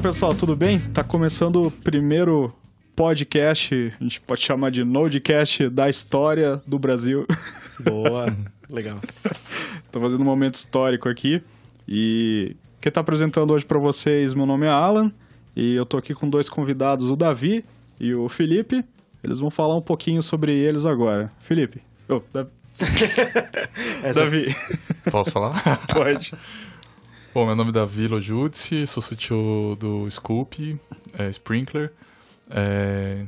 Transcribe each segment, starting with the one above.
pessoal, tudo bem? Tá começando o primeiro podcast, a gente pode chamar de Nodecast da história do Brasil. Boa, legal. Tô fazendo um momento histórico aqui e quem tá apresentando hoje para vocês, meu nome é Alan e eu tô aqui com dois convidados, o Davi e o Felipe. Eles vão falar um pouquinho sobre eles agora. Felipe. Oh, Davi. Davi. Posso falar? Pode. Bom, meu nome é Davi Lojudici, sou CTO do Scoop, é, Sprinkler. É,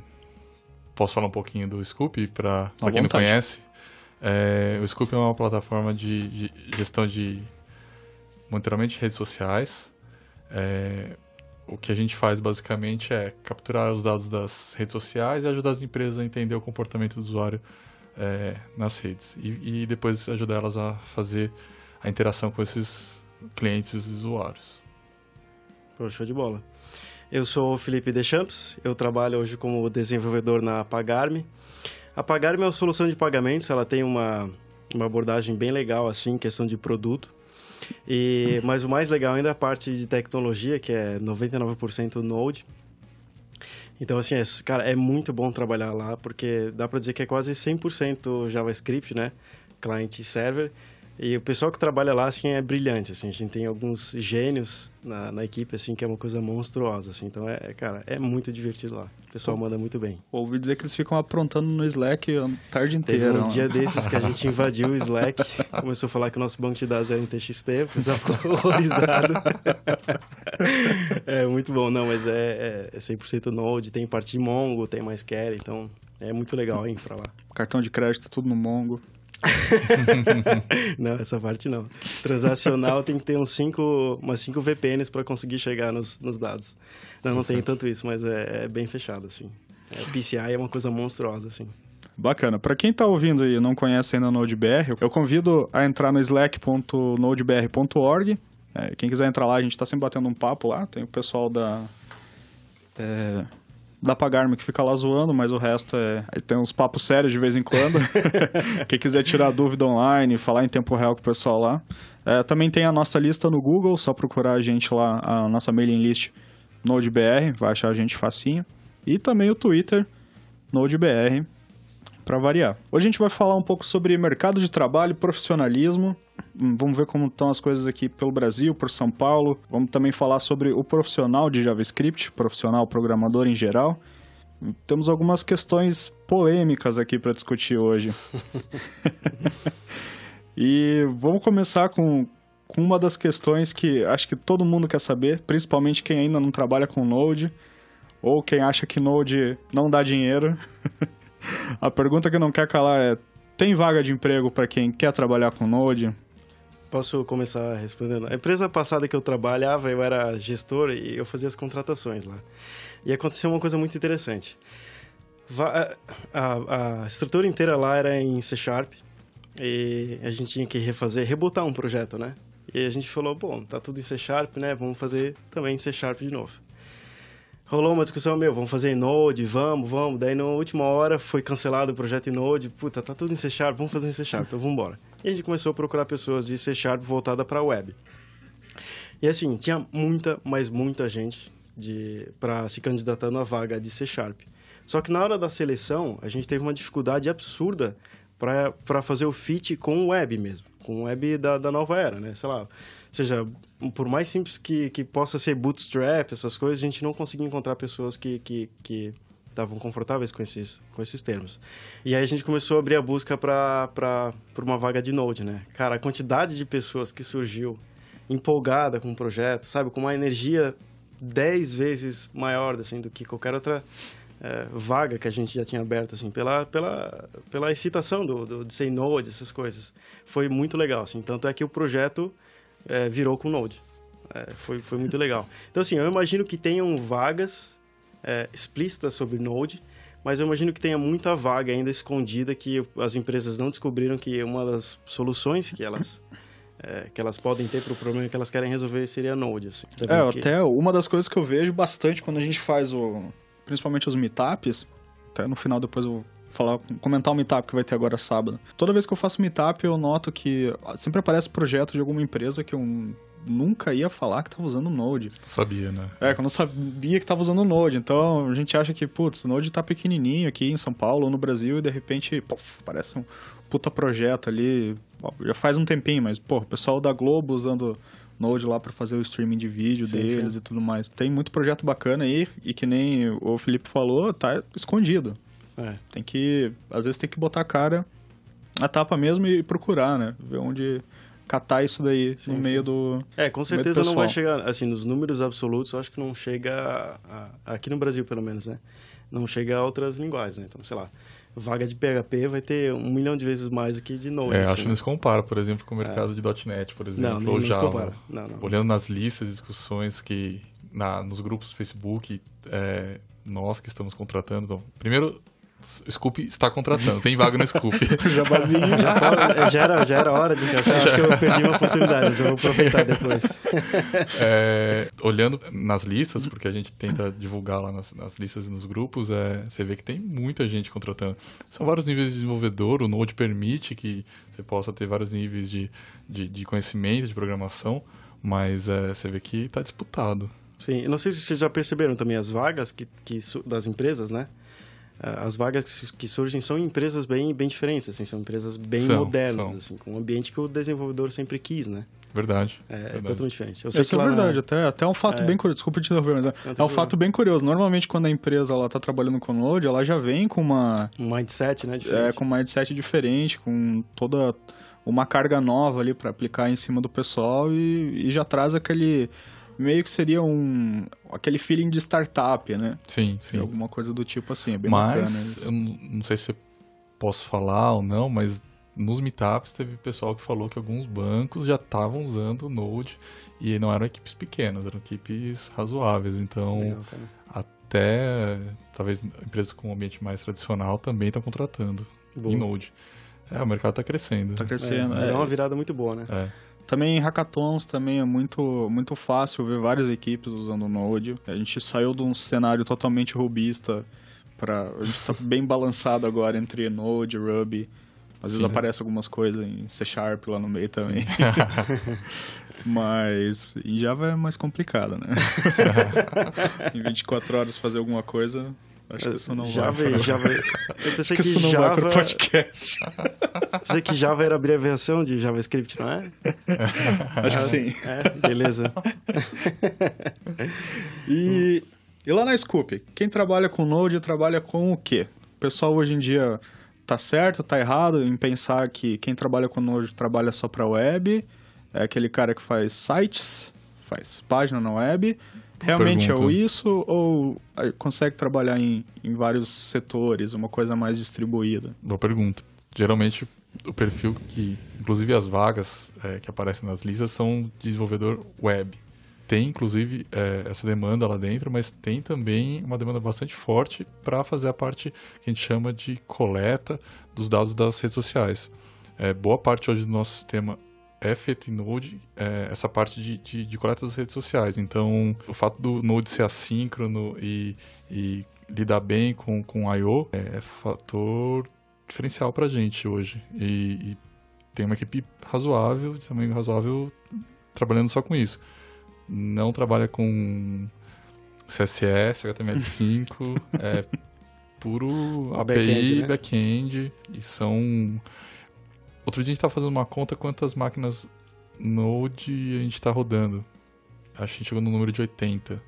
posso falar um pouquinho do Scoop para quem não conhece? É, o Scoop é uma plataforma de, de gestão de monitoramento de redes sociais. É, o que a gente faz basicamente é capturar os dados das redes sociais e ajudar as empresas a entender o comportamento do usuário é, nas redes e, e, depois ajudar elas a fazer a interação com esses clientes e usuários. Pô, show de bola. Eu sou o Felipe Deschamps, eu trabalho hoje como desenvolvedor na Pagarme. A Pagarme é uma solução de pagamentos, ela tem uma, uma abordagem bem legal assim, questão de produto. E, mas o mais legal ainda é a parte de tecnologia, que é 99% Node. Então, assim, é, cara, é muito bom trabalhar lá, porque dá para dizer que é quase 100% JavaScript, né? Client server. E o pessoal que trabalha lá, assim, é brilhante, assim. A gente tem alguns gênios na, na equipe, assim, que é uma coisa monstruosa, assim. Então, é, cara, é muito divertido lá. O pessoal manda muito bem. Ouvi dizer que eles ficam aprontando no Slack a tarde inteira. Teve um dia desses que a gente invadiu o Slack, começou a falar que o nosso banco de dados era em TXT, o pessoal ficou horrorizado. é muito bom. Não, mas é, é 100% Node, tem parte de Mongo, tem mais MySQL, então é muito legal a infra lá. Cartão de crédito tudo no Mongo. não, essa parte não. Transacional tem que ter uns cinco, umas 5 VPNs para conseguir chegar nos, nos dados. Não, não tem tanto isso, mas é, é bem fechado, assim. É, PCI é uma coisa monstruosa, assim. Bacana. Para quem está ouvindo e não conhece ainda o NodeBR, eu convido a entrar no slack.nodebr.org. É, quem quiser entrar lá, a gente está sempre batendo um papo lá. Tem o pessoal da... É, da Pagarme que fica lá zoando, mas o resto é. Tem uns papos sérios de vez em quando. Quem quiser tirar dúvida online, falar em tempo real com o pessoal lá. É, também tem a nossa lista no Google, só procurar a gente lá, a nossa mailing list NodeBR, vai achar a gente facinho. E também o Twitter, NodeBR, para variar. Hoje a gente vai falar um pouco sobre mercado de trabalho, profissionalismo. Hum, vamos ver como estão as coisas aqui pelo Brasil, por São Paulo. Vamos também falar sobre o profissional de JavaScript, profissional programador em geral. Temos algumas questões polêmicas aqui para discutir hoje. e vamos começar com, com uma das questões que acho que todo mundo quer saber, principalmente quem ainda não trabalha com Node, ou quem acha que Node não dá dinheiro. A pergunta que não quer calar é: tem vaga de emprego para quem quer trabalhar com Node? Posso começar respondendo? A empresa passada que eu trabalhava, eu era gestor e eu fazia as contratações lá. E aconteceu uma coisa muito interessante. A, a, a estrutura inteira lá era em C Sharp e a gente tinha que refazer, rebotar um projeto, né? E a gente falou, bom, tá tudo em C Sharp, né? Vamos fazer também em C Sharp de novo rolou uma discussão, meu, vamos fazer em Node, vamos, vamos. Daí, na última hora, foi cancelado o projeto em Node. Puta, tá tudo em C Sharp, vamos fazer em C Sharp, então vamos embora. E a gente começou a procurar pessoas de C Sharp voltada para web. E assim, tinha muita, mas muita gente para se candidatando à vaga de C Sharp. Só que na hora da seleção, a gente teve uma dificuldade absurda para fazer o fit com o web mesmo, com o web da, da nova era, né? Sei lá, seja, por mais simples que, que possa ser bootstrap, essas coisas, a gente não conseguia encontrar pessoas que, que, que estavam confortáveis com esses, com esses termos. E aí a gente começou a abrir a busca para uma vaga de Node, né? Cara, a quantidade de pessoas que surgiu empolgada com o projeto, sabe? Com uma energia 10 vezes maior, assim, do que qualquer outra é, vaga que a gente já tinha aberto, assim, pela, pela, pela excitação do, do, de ser Node, essas coisas. Foi muito legal, assim. Tanto é que o projeto é, virou com Node. É, foi, foi muito legal. Então, assim, eu imagino que tenham vagas é, explícitas sobre Node, mas eu imagino que tenha muita vaga ainda escondida que as empresas não descobriram que uma das soluções que elas é, que elas podem ter para o problema que elas querem resolver seria Node. Assim. É, que... até uma das coisas que eu vejo bastante quando a gente faz o, principalmente os meetups, até no final depois eu falar, comentar o meetup que vai ter agora sábado. Toda vez que eu faço meetup, eu noto que sempre aparece projeto de alguma empresa que eu nunca ia falar que estava usando o Node. Tu sabia, né? É, que eu não sabia que estava usando o Node. Então, a gente acha que, putz, o Node está pequenininho aqui em São Paulo ou no Brasil e de repente, pof, parece um puta projeto ali. Já faz um tempinho, mas, pô, o pessoal da Globo usando Node lá para fazer o streaming de vídeo sim, deles sim. e tudo mais. Tem muito projeto bacana aí e que nem o Felipe falou, tá escondido. É. Tem que, às vezes tem que botar a cara a tapa mesmo e procurar, né? Ver onde catar isso daí sim, no meio do É, com certeza não vai chegar, assim, nos números absolutos, eu acho que não chega a, a, aqui no Brasil, pelo menos, né? Não chega a outras linguagens, né? Então, sei lá, vaga de PHP vai ter um milhão de vezes mais do que de Node. É, assim. acho que não se compara, por exemplo, com o mercado é. de .NET, por exemplo, não, ou não Java. Não, não. Olhando nas listas, discussões que na, nos grupos do Facebook, é, nós que estamos contratando, então, primeiro Scoop está contratando, tem vaga no Scoop. Jabazinho, já, já, era, já era hora de encaixar, acho que eu perdi uma oportunidade, eu vou aproveitar depois. É, olhando nas listas, porque a gente tenta divulgar lá nas, nas listas e nos grupos, é, você vê que tem muita gente contratando. São vários níveis de desenvolvedor, o Node permite que você possa ter vários níveis de, de, de conhecimento, de programação, mas é, você vê que está disputado. Sim, não sei se vocês já perceberam também as vagas que, que das empresas, né? Ah, as vagas que surgem são empresas bem, bem diferentes, assim, são empresas bem são, modernas, são. assim, com um ambiente que o desenvolvedor sempre quis, né? Verdade. É, verdade. é totalmente diferente. Eu sei Isso é verdade, na... até, até um fato é... bem curioso, desculpa te interromper, mas é, é um fato bem curioso. Normalmente, quando a empresa está trabalhando com Node, ela já vem com uma... Um mindset, né? Diferente. É, com um mindset diferente, com toda uma carga nova ali para aplicar em cima do pessoal e, e já traz aquele meio que seria um aquele feeling de startup, né? Sim, sim. Alguma coisa do tipo assim, é bem mas, bacana. Mas, eu não sei se posso falar ou não, mas nos meetups teve pessoal que falou que alguns bancos já estavam usando o Node e não eram equipes pequenas, eram equipes razoáveis. Então, Legal, até talvez empresas com um ambiente mais tradicional também estão contratando em Node. É, o mercado está crescendo. Está crescendo. É, é, é, uma virada muito boa, né? É. Também em hackathons também é muito, muito fácil ver várias equipes usando o Node. A gente saiu de um cenário totalmente rubista para a gente tá bem balançado agora entre Node, Ruby. Às Sim. vezes aparece algumas coisas em C Sharp lá no meio também. Mas em Java é mais complicado, né? em 24 horas fazer alguma coisa Acho que isso não Java, vai. Java, eu pensei que, que isso não Java, vai para podcast. pensei que Java era abreviação de JavaScript, não é? Acho que sim. É, beleza. e, e lá na Scoop, quem trabalha com Node trabalha com o quê? O pessoal hoje em dia tá certo, tá errado em pensar que quem trabalha com Node trabalha só para web, é aquele cara que faz sites, faz página na web, Realmente é pergunta. é isso ou consegue trabalhar em, em vários setores, uma coisa mais distribuída? Boa pergunta. Geralmente o perfil que, inclusive as vagas é, que aparecem nas listas são de desenvolvedor web. Tem, inclusive, é, essa demanda lá dentro, mas tem também uma demanda bastante forte para fazer a parte que a gente chama de coleta dos dados das redes sociais. É, boa parte hoje do nosso sistema é feito em Node é, essa parte de, de, de, coleta das redes sociais. Então, o fato do Node ser assíncrono e, e lidar bem com, com I.O. É, é fator diferencial para a gente hoje. E, e, tem uma equipe razoável, de tamanho razoável, trabalhando só com isso. Não trabalha com CSS, HTML5, é puro API, back-end, né? back e são Outro dia a gente estava fazendo uma conta quantas máquinas Node a gente está rodando. Acho que a gente chegou no número de 80.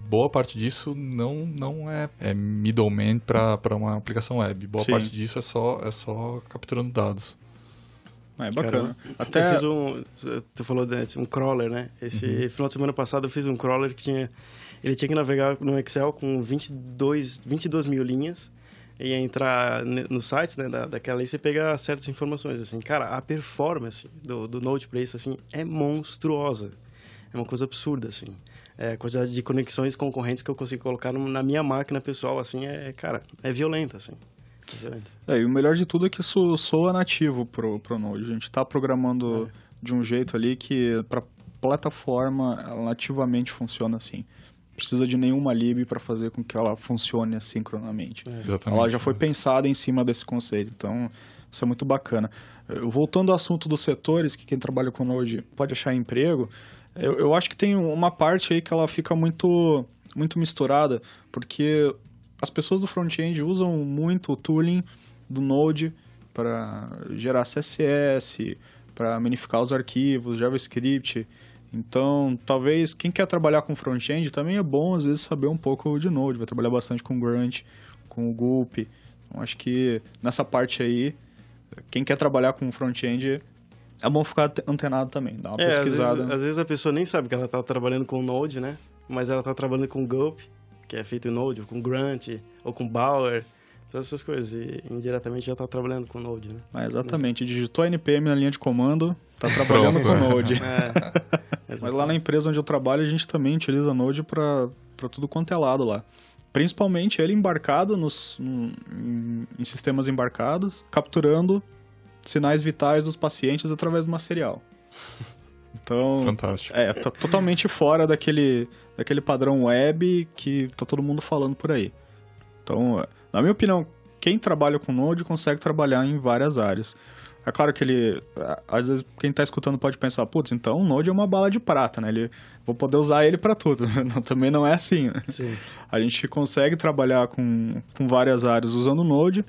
Boa parte disso não, não é, é middleman para uma aplicação web. Boa Sim. parte disso é só, é só capturando dados. Ah, é bacana. Cara, Até... Eu fiz um. Tu falou de um crawler, né? Esse uhum. final de semana passado eu fiz um crawler que tinha. Ele tinha que navegar no Excel com 22, 22 mil linhas e entrar no site né, da, daquela e você pegar certas informações, assim. Cara, a performance do, do Node para isso, assim, é monstruosa. É uma coisa absurda, assim. É, a quantidade de conexões concorrentes que eu consigo colocar na minha máquina pessoal, assim, é, cara, é violenta, assim. É, violenta. é e o melhor de tudo é que isso soa nativo pro, pro Node. A gente está programando é. de um jeito ali que para plataforma nativamente funciona assim. Precisa de nenhuma lib para fazer com que ela funcione assincronamente. É. Ela já foi pensada em cima desse conceito, então isso é muito bacana. Voltando ao assunto dos setores, que quem trabalha com Node pode achar emprego, eu, eu acho que tem uma parte aí que ela fica muito, muito misturada, porque as pessoas do front-end usam muito o tooling do Node para gerar CSS, para minificar os arquivos, JavaScript. Então, talvez quem quer trabalhar com front-end também é bom às vezes saber um pouco de Node, vai trabalhar bastante com Grunt, com o Gulp. Então, acho que nessa parte aí, quem quer trabalhar com front-end é bom ficar antenado também, dar uma é, pesquisada. Às vezes, às vezes, a pessoa nem sabe que ela está trabalhando com Node, né? Mas ela está trabalhando com Gulp, que é feito em Node, ou com Grunt, ou com Bower, todas essas coisas. E indiretamente já está trabalhando com Node, né? É, exatamente. Digitou NPM na linha de comando, está trabalhando com Node. É, Mas lá na empresa onde eu trabalho, a gente também utiliza Node para tudo quanto é lado lá. Principalmente ele embarcado nos, em, em sistemas embarcados, capturando sinais vitais dos pacientes através do material. Então, Fantástico. É, tá totalmente fora daquele, daquele padrão web que tá todo mundo falando por aí. Então, na minha opinião, quem trabalha com Node consegue trabalhar em várias áreas. É claro que ele, às vezes, quem está escutando pode pensar, putz, então o Node é uma bala de prata, né? Ele, vou poder usar ele para tudo. Também não é assim, né? Sim. A gente consegue trabalhar com, com várias áreas usando o Node,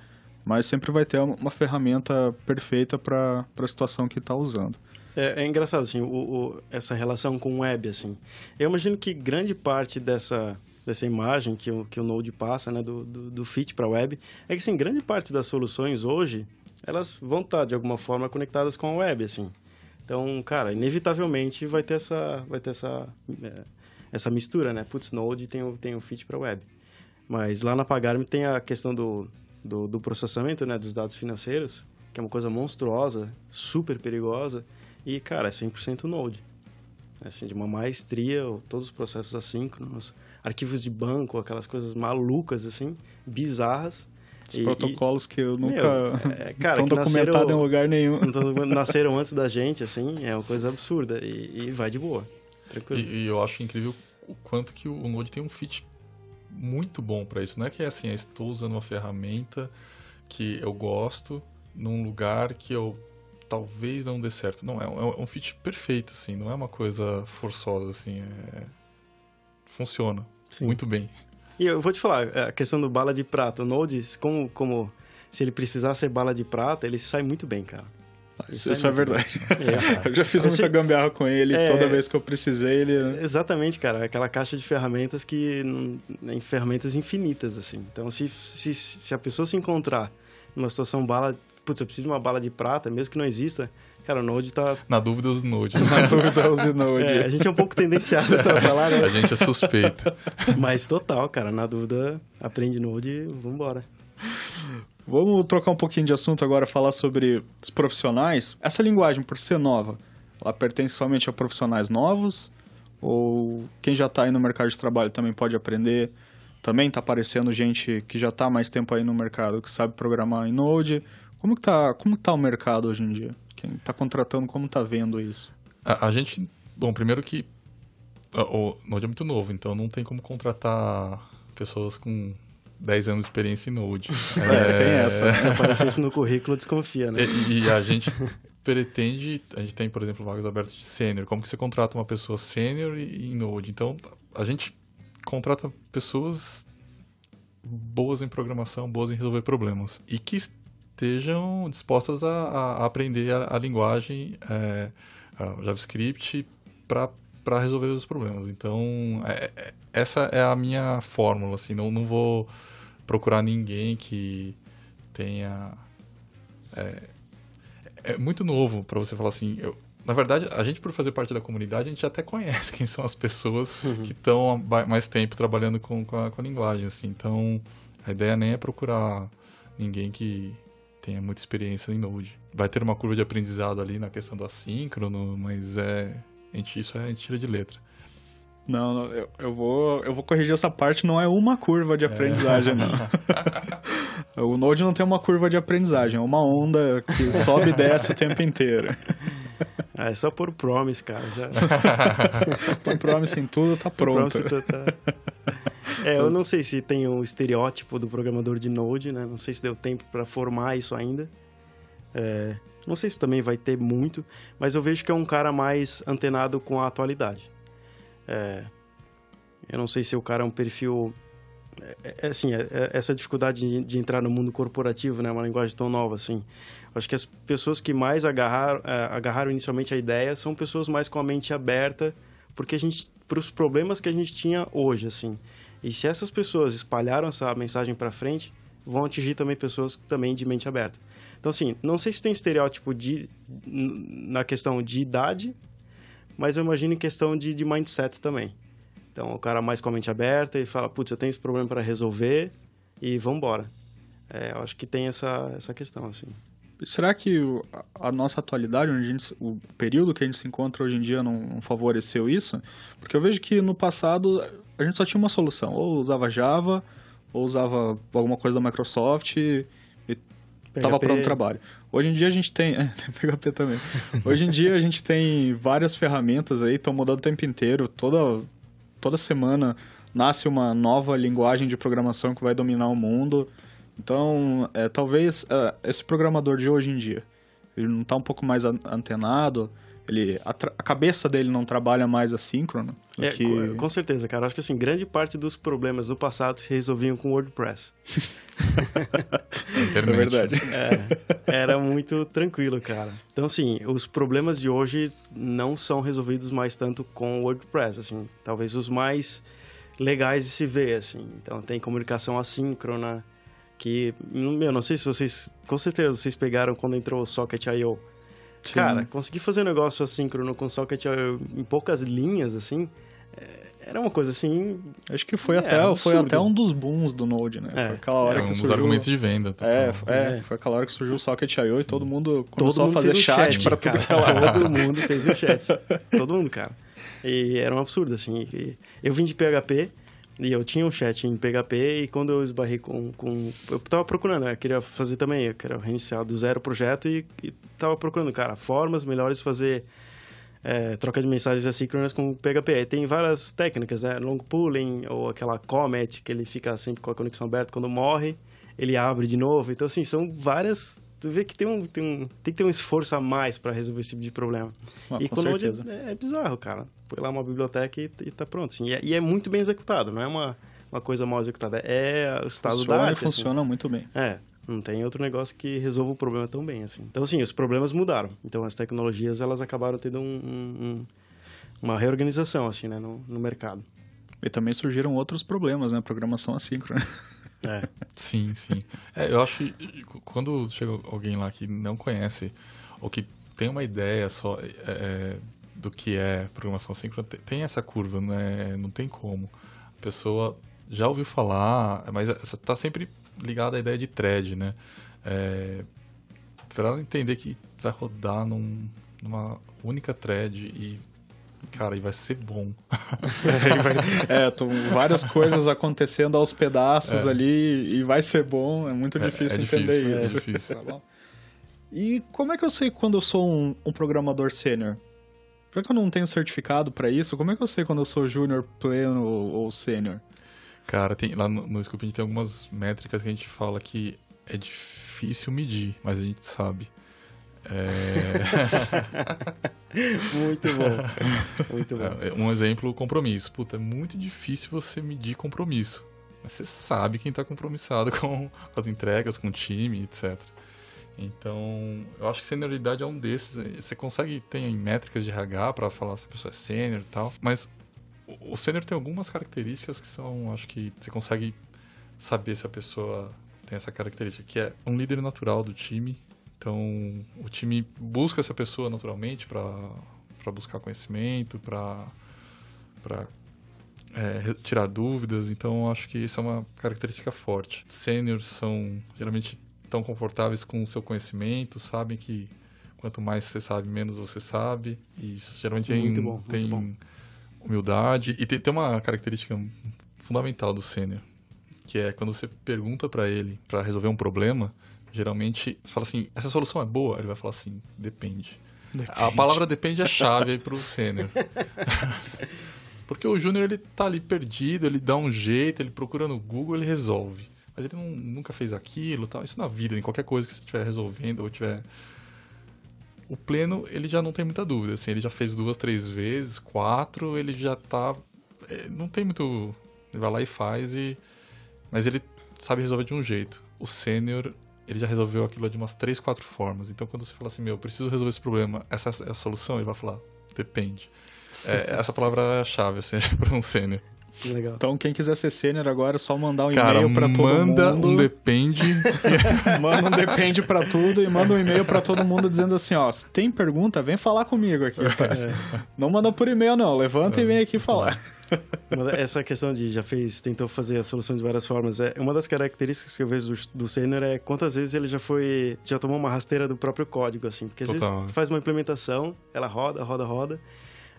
mas sempre vai ter uma ferramenta perfeita para a situação que está usando. É, é, engraçado, assim, o, o, essa relação com o web, assim. Eu imagino que grande parte dessa, dessa imagem que o, que o Node passa, né, do, do, do fit para a web, é que, assim, grande parte das soluções hoje, elas vão estar, de alguma forma, conectadas com a web, assim. Então, cara, inevitavelmente vai ter essa, vai ter essa, é, essa mistura, né? Putz, Node tem o, tem o fit para web. Mas lá na Pagarme tem a questão do, do, do processamento né, dos dados financeiros, que é uma coisa monstruosa, super perigosa, e, cara, é 100% Node. É, assim, de uma maestria, todos os processos assíncronos, arquivos de banco, aquelas coisas malucas, assim, bizarras. E, protocolos e, que eu nunca meu, é, cara, estão documentados em lugar nenhum. nasceram antes da gente, assim, é uma coisa absurda. E, e vai de boa, tranquilo. E, e, eu acho incrível o quanto que o Node tem um fit muito bom para isso. Não é que é assim, eu estou usando uma ferramenta que eu gosto num lugar que eu talvez não dê certo. Não, é um, é um fit perfeito, assim, não é uma coisa forçosa, assim. É... Funciona Sim. muito bem. E eu vou te falar, a questão do bala de prata, o Node, como, como se ele precisar ser bala de prata, ele sai muito bem, cara. Isso, isso é, é verdade. É, eu já fiz muita gambiarra com ele, é, toda vez que eu precisei ele... Exatamente, cara. Aquela caixa de ferramentas que... Em ferramentas infinitas, assim. Então, se, se, se a pessoa se encontrar numa situação bala... Putz, eu preciso de uma bala de prata, mesmo que não exista... Cara, o Node tá... Na dúvida, use Node. Na dúvida, use Node. É, a gente é um pouco tendenciado a falar, né? A gente é suspeito. Mas total, cara. Na dúvida, aprende Node e vambora. Vamos trocar um pouquinho de assunto agora, falar sobre os profissionais. Essa linguagem, por ser nova, ela pertence somente a profissionais novos? Ou quem já está aí no mercado de trabalho também pode aprender? Também está aparecendo gente que já está mais tempo aí no mercado, que sabe programar em Node. Como que tá, como que tá o mercado hoje em dia? Quem está contratando, como está vendo isso? A, a, gente, bom, primeiro que o Node é muito novo, então não tem como contratar pessoas com 10 anos de experiência em Node. É, é tem essa. Se aparecer isso no currículo, desconfia, né? E, e, a gente pretende, a gente tem, por exemplo, vagas abertas de sênior. Como que você contrata uma pessoa sênior em Node? Então, a gente contrata pessoas boas em programação, boas em resolver problemas. E que estejam dispostas a, a aprender a, a linguagem é, a JavaScript para resolver os problemas. Então, é, é, essa é a minha fórmula, assim, não, não vou procurar ninguém que tenha. É, é muito novo para você falar assim. Eu, na verdade, a gente, por fazer parte da comunidade, a gente até conhece quem são as pessoas uhum. que estão mais tempo trabalhando com, com, a, com a linguagem. Assim. Então, a ideia nem é procurar ninguém que tenha muita experiência em Node. Vai ter uma curva de aprendizado ali na questão do assíncrono, mas é, a gente, isso a gente tira de letra. Não, não eu, eu, vou, eu vou corrigir essa parte, não é uma curva de é. aprendizagem, é. não. o Node não tem uma curva de aprendizagem, é uma onda que sobe e desce o tempo inteiro. Ah, é só pôr promise, cara. Já... Põe promise em tudo, tá pronto. Tá, tá... É, eu não sei se tem o estereótipo do programador de Node, né? Não sei se deu tempo para formar isso ainda. É, não sei se também vai ter muito, mas eu vejo que é um cara mais antenado com a atualidade. É, eu não sei se o cara é um perfil é, é, assim, é, é, essa dificuldade de, de, entrar no mundo corporativo, né, uma linguagem tão nova assim. Acho que as pessoas que mais agarraram, é, agarraram inicialmente a ideia são pessoas mais com a mente aberta, porque a gente, para os problemas que a gente tinha hoje, assim. E se essas pessoas espalharam essa mensagem para frente, vão atingir também pessoas também de mente aberta. Então, assim, não sei se tem estereótipo de, na questão de idade, mas eu imagino em questão de, de mindset também. Então, o cara mais com a mente aberta e fala, putz, eu tenho esse problema para resolver e vamos embora. É, eu acho que tem essa, essa questão, assim. Será que a nossa atualidade, onde gente, o período que a gente se encontra hoje em dia não, não, favoreceu isso? Porque eu vejo que no passado a gente só tinha uma solução, ou usava Java, ou usava alguma coisa da Microsoft e estava pronto o trabalho. Hoje em dia a gente tem, é, tem PHP também. Hoje em dia a gente tem várias ferramentas aí, estão mudando o tempo inteiro, toda toda semana nasce uma nova linguagem de programação que vai dominar o mundo. Então, é, talvez é, esse programador de hoje em dia, ele não está um pouco mais antenado, ele a, a, cabeça dele não trabalha mais assíncrono. É, que... com, com, certeza, cara. Acho que assim, grande parte dos problemas do passado se resolviam com WordPress. é verdade. É, era muito tranquilo, cara. Então, assim, os problemas de hoje não são resolvidos mais tanto com WordPress, assim. Talvez os mais legais de se ver, assim. Então, tem comunicação assíncrona, que, meu, não sei se vocês, com certeza vocês pegaram quando entrou o Socket.io. Sim. Cara, conseguir fazer um negócio assíncrono com socket em poucas linhas, assim, é, era uma coisa assim. Acho que foi, é, até, foi até um dos booms do Node, né? É. Foi aquela hora é, que um surgiu. argumentos de venda. É, é, é, foi aquela hora que surgiu o Socket.io e todo mundo começou todo mundo a fazer chat, chat para tudo Todo mundo fez o chat. todo mundo, cara. E era um absurdo, assim. eu vim de PHP. E eu tinha um chat em PHP e quando eu esbarrei com... com eu tava procurando, né? eu queria fazer também, eu queria reiniciar do zero o projeto e, e tava procurando, cara, formas melhores de fazer é, troca de mensagens assíncronas com PHP. Aí tem várias técnicas, né? Long pooling ou aquela comet, que ele fica sempre com a conexão aberta quando morre, ele abre de novo. Então, assim, são várias tu vê que tem, um, tem, um, tem que ter um esforço a mais para resolver esse tipo de problema. Ah, e com certeza. É, é, bizarro, cara. Põe lá uma biblioteca e, e tá pronto. Assim. E, é, e, é, muito bem executado, não é uma, uma coisa mal executada. É o estado funciona, da arte. Assim. Funciona assim. muito bem. É. Não tem outro negócio que resolva o problema tão bem, assim. Então, assim, os problemas mudaram. Então, as tecnologias, elas acabaram tendo um, um, uma reorganização, assim, né, no, no mercado. E também surgiram outros problemas, né? Programação assíncrona. É. sim, sim. É, eu acho que quando chega alguém lá que não conhece ou que tem uma ideia só é, é do que é programação assíncrona, tem essa curva, né? Não tem como. A pessoa já ouviu falar, mas está sempre ligada à ideia de thread, né? É, para ela entender que vai rodar num, numa única thread e Cara, e vai ser bom. é, vai, é tô, várias coisas acontecendo aos pedaços é. ali e vai ser bom. É muito difícil, é, é entender difícil, isso. É difícil. Tá e como é que eu sei quando eu sou um, um programador sênior? Já que eu não tenho certificado para isso, como é que eu sei quando eu sou júnior, pleno ou, ou sênior? Cara, tem, lá no, no Scoop a gente tem algumas métricas que a gente fala que é difícil medir, mas a gente sabe. É... muito bom. Muito bom. É, um exemplo, compromisso. Puta, é muito difícil você medir compromisso. Mas você sabe quem está compromissado com, as entregas, com o time, etc. Então, eu acho que senioridade é um desses. Você consegue, tem métricas de RH para falar se a pessoa é sênior e tal, mas o, o sênior tem algumas características que são, acho que você consegue saber se a pessoa tem essa característica, que é um líder natural do time, então, o time busca essa pessoa naturalmente para buscar conhecimento, para é, tirar dúvidas. Então, acho que isso é uma característica forte. Sêniors são geralmente tão confortáveis com o seu conhecimento, sabem que quanto mais você sabe, menos você sabe. E isso geralmente muito tem, bom, tem bom. humildade. E tem, tem uma característica fundamental do sênior, que é quando você pergunta para ele para resolver um problema, Geralmente, você fala assim, essa solução é boa? Ele vai falar assim, depende. A palavra depende é chave aí pro sênior. Porque o júnior ele tá ali perdido, ele dá um jeito, ele procura no Google, ele resolve. Mas ele não, nunca fez aquilo, tal. Isso na vida, em qualquer coisa que você estiver resolvendo ou tiver o pleno, ele já não tem muita dúvida, assim, ele já fez duas, três vezes, quatro, ele já tá é, não tem muito, ele vai lá e faz e mas ele sabe resolver de um jeito. O sênior, ele já resolveu aquilo de umas três, quatro formas. Então quando você fala assim, meu, preciso resolver esse problema, essa é a solução, ele vai falar, depende. É, essa palavra é a chave, assim, para um sênior. Legal. Então, quem quiser ser sênior agora, é só mandar um e-mail para todo mundo. manda um depende. manda um depende para tudo e manda um e-mail para todo mundo dizendo assim, ó, se tem pergunta, vem falar comigo aqui. É. Não manda por e-mail não, levanta é. e vem aqui falar. Essa questão de já fez, tentou fazer a solução de várias formas, é uma das características que eu vejo do, do sênior é quantas vezes ele já foi, já tomou uma rasteira do próprio código, assim, porque às Total. vezes tu faz uma implementação, ela roda, roda, roda,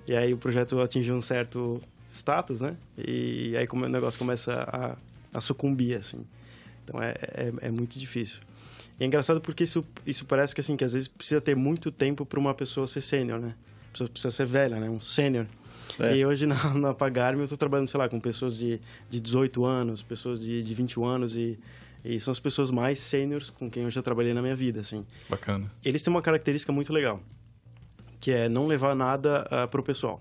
e aí o projeto atinge um certo status, né? E aí como o negócio começa a, a sucumbir, assim. Então é, é, é, muito difícil. E é engraçado porque isso, isso parece que, assim, que às vezes precisa ter muito tempo para uma pessoa ser sênior, né? Precisa, precisa ser velha, né? Um sênior. É. E hoje na, na Pagarme eu estou trabalhando, sei lá, com pessoas de, de 18 anos, pessoas de, de 21 anos e, e são as pessoas mais sêniores com quem eu já trabalhei na minha vida, assim. Bacana. Eles têm uma característica muito legal, que é não levar nada uh, ah, para o pessoal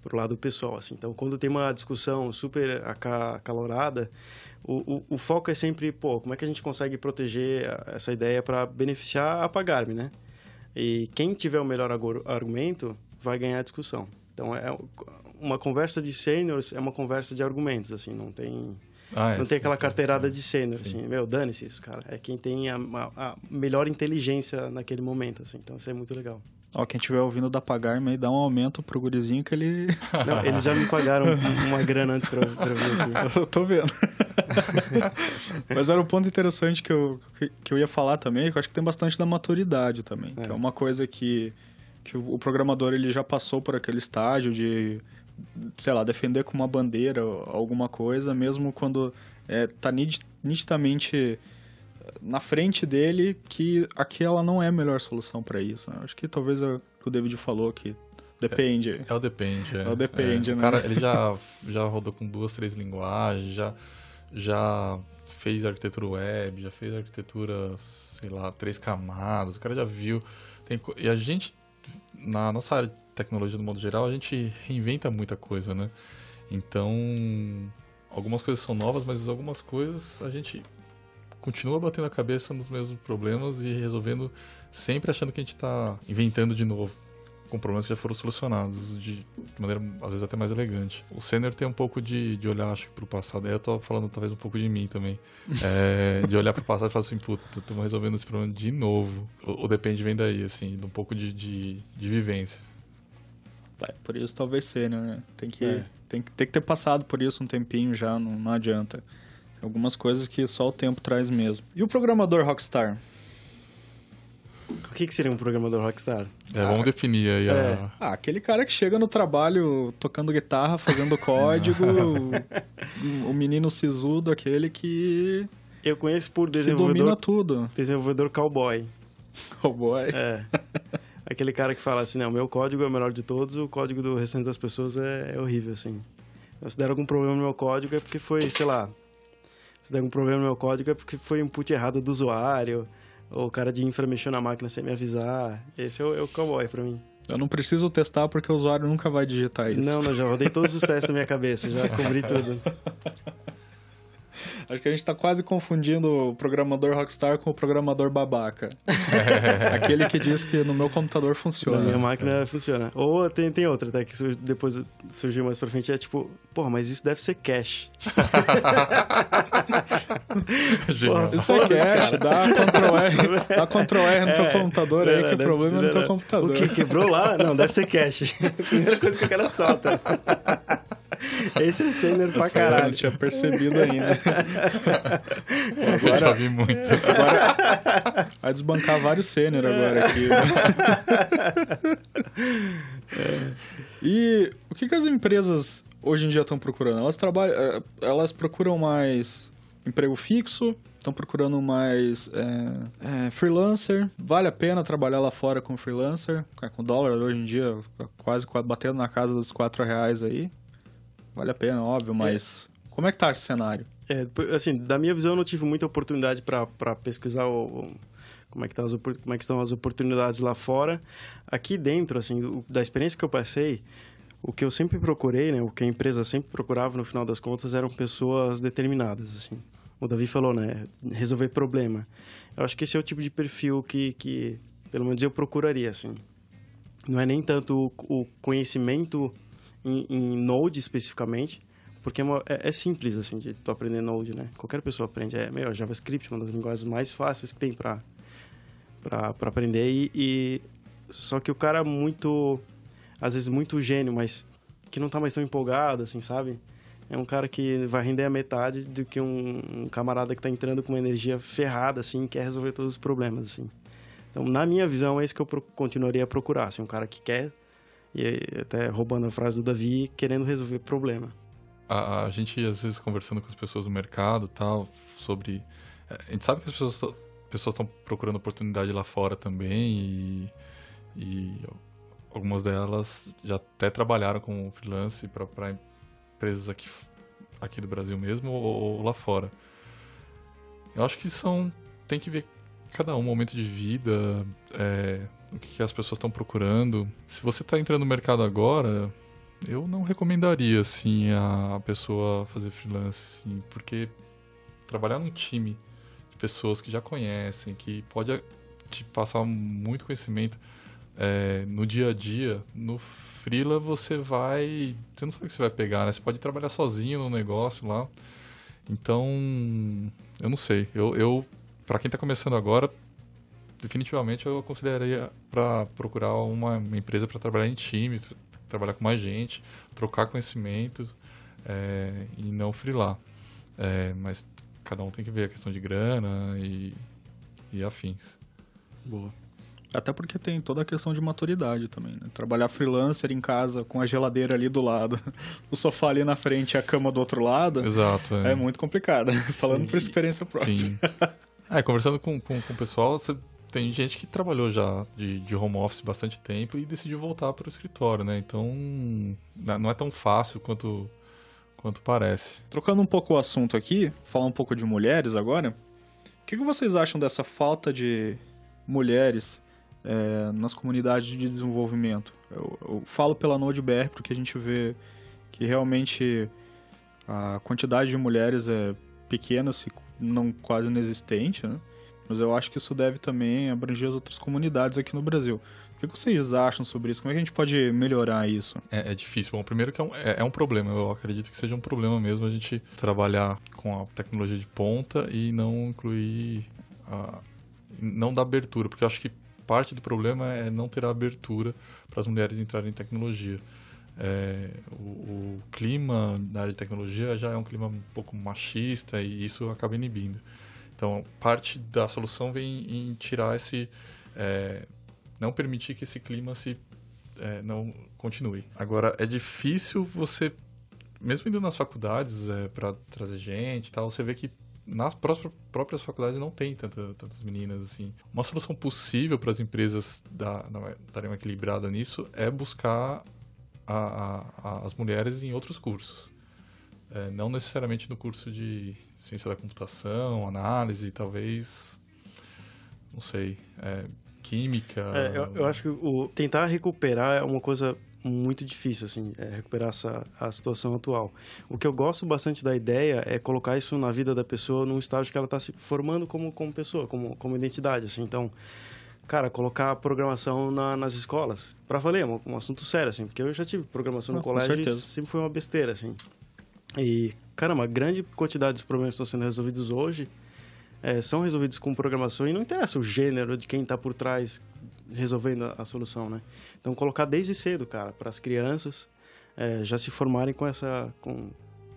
pro lado pessoal, assim. Então, quando tem uma discussão super acalorada, o, o, o, foco é sempre, pô, como é que a gente consegue proteger essa ideia para beneficiar a Pagarme, né? E quem tiver o melhor argumento vai ganhar a discussão. Então, é uma conversa de seniors é uma conversa de argumentos, assim, não tem... Ah, é, não tem aquela carteirada de sênior, assim, meu, dane-se isso, cara. É quem tem a, a, a melhor inteligência naquele momento, assim. Então, isso é muito legal. Ó, quem estiver ouvindo da Pagar-me, dá um aumento pro gurizinho que ele... Não, eles já me pagaram uma grana antes pra, pra vir aqui. Eu tô vendo. Mas era um ponto interessante que eu, que, que, eu ia falar também, que eu acho que tem bastante da maturidade também. É. Que é uma coisa que, que o, programador ele já passou por aquele estágio de, sei lá, defender com uma bandeira alguma coisa, mesmo quando é, tá nitidamente na frente dele que aquela não é a melhor solução para isso. Né? Acho que talvez é o que o David falou que depende. É, é o depende. É, é o depende, é, né? O cara, ele já, já rodou com duas, três linguagens, já, já fez arquitetura web, já fez arquitetura, sei lá, três camadas, o cara já viu. Tem, e a gente, na nossa área de tecnologia, no modo geral, a gente reinventa muita coisa, né? Então, algumas coisas são novas, mas algumas coisas a gente continua batendo a cabeça nos mesmos problemas e resolvendo, sempre achando que a gente está inventando de novo, com problemas que já foram solucionados de, de, maneira, às vezes, até mais elegante. O sênior tem um pouco de, de olhar, acho que, para o passado. Aí eu estou falando, talvez, um pouco de mim também. É, de olhar para o passado e falar assim, puta, estamos resolvendo esse problema de novo. O, o, depende vem daí, assim, de um pouco de, de, de vivência. É, por isso, talvez sênior, né? Tem que, é. tem, tem que ter passado por isso um tempinho já, não, não adianta. Algumas coisas que só o tempo traz mesmo. E o programador Rockstar? O que, que seria um programador rockstar? É, vamos ah, definir aí. É. A... Ah, aquele cara que chega no trabalho tocando guitarra, fazendo código, o, o, menino sisudo, aquele que... Eu conheço por desenvolvedor... Que domina tudo. Desenvolvedor cowboy. Cowboy? É. Aquele cara que fala assim, não, meu código é o melhor de todos, o código do restante das pessoas é, é horrível, assim. Se der algum problema no meu código é porque foi, sei lá, se der algum problema no meu código é porque foi input errado do usuário, o cara de infra mexeu na máquina sem me avisar. Esse é o, é o cowboy pra mim. Eu não preciso testar porque o usuário nunca vai digitar isso. Não, não, já rodei todos os testes na minha cabeça, já cobri tudo. Acho que a gente está quase confundindo o programador rockstar com o programador babaca. Aquele que diz que no meu computador funciona. Na minha máquina é. funciona. Ou tem, tem outra, até que depois surgiu mais pra frente, é tipo, porra, mas isso deve ser cache. porra, isso é cache, dá Ctrl R, dá Ctrl R no é, teu computador aí, que o problema é no teu computador. O que quebrou lá? Não, deve ser cache. Primeira coisa que o cara solta. Esse é sênior pra caralho. Eu não tinha percebido ainda. Agora, eu já vi muito. Agora, vai desbancar vários sênior agora aqui. É. E o que, que as empresas hoje em dia estão procurando? Elas trabalham, é, elas procuram mais emprego fixo, estão procurando mais é, é, freelancer. Vale a pena trabalhar lá fora com freelancer, com dólar hoje em dia quase batendo na casa dos 4 reais aí. Vale a pena, óbvio, mas é. como é que tá esse cenário? É, assim, da minha visão, eu não tive muita oportunidade para pesquisar o, como é que, tá as, como é que estão as oportunidades lá fora. Aqui dentro, assim, da experiência que eu passei, o que eu sempre procurei, né, o que a empresa sempre procurava no final das contas eram pessoas determinadas, assim. O Davi falou, né, resolver problema. Eu acho que esse é o tipo de perfil que, que pelo menos eu procuraria, assim. Não é nem tanto o, conhecimento em, em Node especificamente, porque é, é, é, simples, assim, de tu aprender Node, né? Qualquer pessoa aprende. É, meu, JavaScript é uma das linguagens mais fáceis que tem para para aprender e, e, só que o cara muito às vezes muito gênio, mas que não tá mais tão empolgado, assim, sabe? É um cara que vai render a metade do que um, um camarada que tá entrando com uma energia ferrada, assim, e quer resolver todos os problemas, assim. Então, na minha visão, é isso que eu continuaria a procurar, assim, um cara que quer, e até roubando a frase do Davi, querendo resolver problema. A, a gente, às vezes, conversando com as pessoas do mercado tal, sobre... A gente sabe que as pessoas estão procurando oportunidade lá fora também e, e algumas delas já até trabalharam com freelance para empresas aqui, aqui do Brasil mesmo ou, ou, lá fora. Eu acho que são. Tem que ver cada um momento de vida, é, o que, que as pessoas estão procurando. Se você está entrando no mercado agora, eu não recomendaria assim a pessoa fazer freelance, assim, porque trabalhar num time pessoas que já conhecem, que pode te passar muito conhecimento é, no dia a dia. No Freela você vai. Você não sabe o que você vai pegar, né? Você pode trabalhar sozinho no negócio lá. Então, eu não sei. Eu, eu para quem está começando agora, definitivamente eu aconselharia para procurar uma empresa para trabalhar em time, tra trabalhar com mais gente, trocar conhecimento é, e não freelar. É, mas cada um tem que ver a questão de grana e, e afins. Boa. Até porque tem toda a questão de maturidade também, né? Trabalhar freelancer em casa com a geladeira ali do lado, o sofá ali na frente e a cama do outro lado. Exato. É, é muito complicado. Falando Sim. por experiência própria. Sim. é, conversando com, com, com o pessoal, você tem gente que trabalhou já de, de home office bastante tempo e decidiu voltar para o escritório, né? Então, não é tão fácil quanto quanto parece. Trocando um pouco o assunto aqui, falar um pouco de mulheres agora. O que, que vocês acham dessa falta de mulheres é, nas comunidades de desenvolvimento? Eu, eu falo pela NodeBR porque a gente vê que realmente a quantidade de mulheres é pequena, se não quase inexistente, né? Mas eu acho que isso deve também abranger as outras comunidades aqui no Brasil. O que vocês acham sobre isso? Como é que a gente pode melhorar isso? É, é difícil. Bom, primeiro que é um, é, é um, problema. Eu acredito que seja um problema mesmo a gente trabalhar com a tecnologia de ponta e não incluir a, não dar abertura, porque eu acho que parte do problema é não ter a abertura para as mulheres entrarem em tecnologia. É, o, o, clima da área de tecnologia já é um clima um pouco machista e isso acaba inibindo. Então, parte da solução vem em tirar esse é, não permitir que esse clima se é, não continue. Agora, é difícil você, mesmo indo nas faculdades é, para trazer gente tal, você vê que nas próprias faculdades não tem tanta, tantas meninas assim. Uma solução possível para as empresas dar, darem uma equilibrada nisso é buscar a, a, a, as mulheres em outros cursos. É, não necessariamente no curso de ciência da computação, análise, talvez, não sei, é, química. É, eu, eu, acho que o tentar recuperar é uma coisa muito difícil, assim, é recuperar essa, a situação atual. O que eu gosto bastante da ideia é colocar isso na vida da pessoa num estágio que ela está se formando como, como pessoa, como, como identidade, assim. Então, cara, colocar programação na, nas escolas. Para valer, é um, um, assunto sério, assim, porque eu já tive programação no ah, colégio e sempre foi uma besteira, assim. E, cara, uma grande quantidade dos problemas estão sendo resolvidos hoje é, são resolvidos com programação e não interessa o gênero de quem está por trás resolvendo a, a, solução, né? Então colocar desde cedo, cara, para as crianças é, já se formarem com essa com,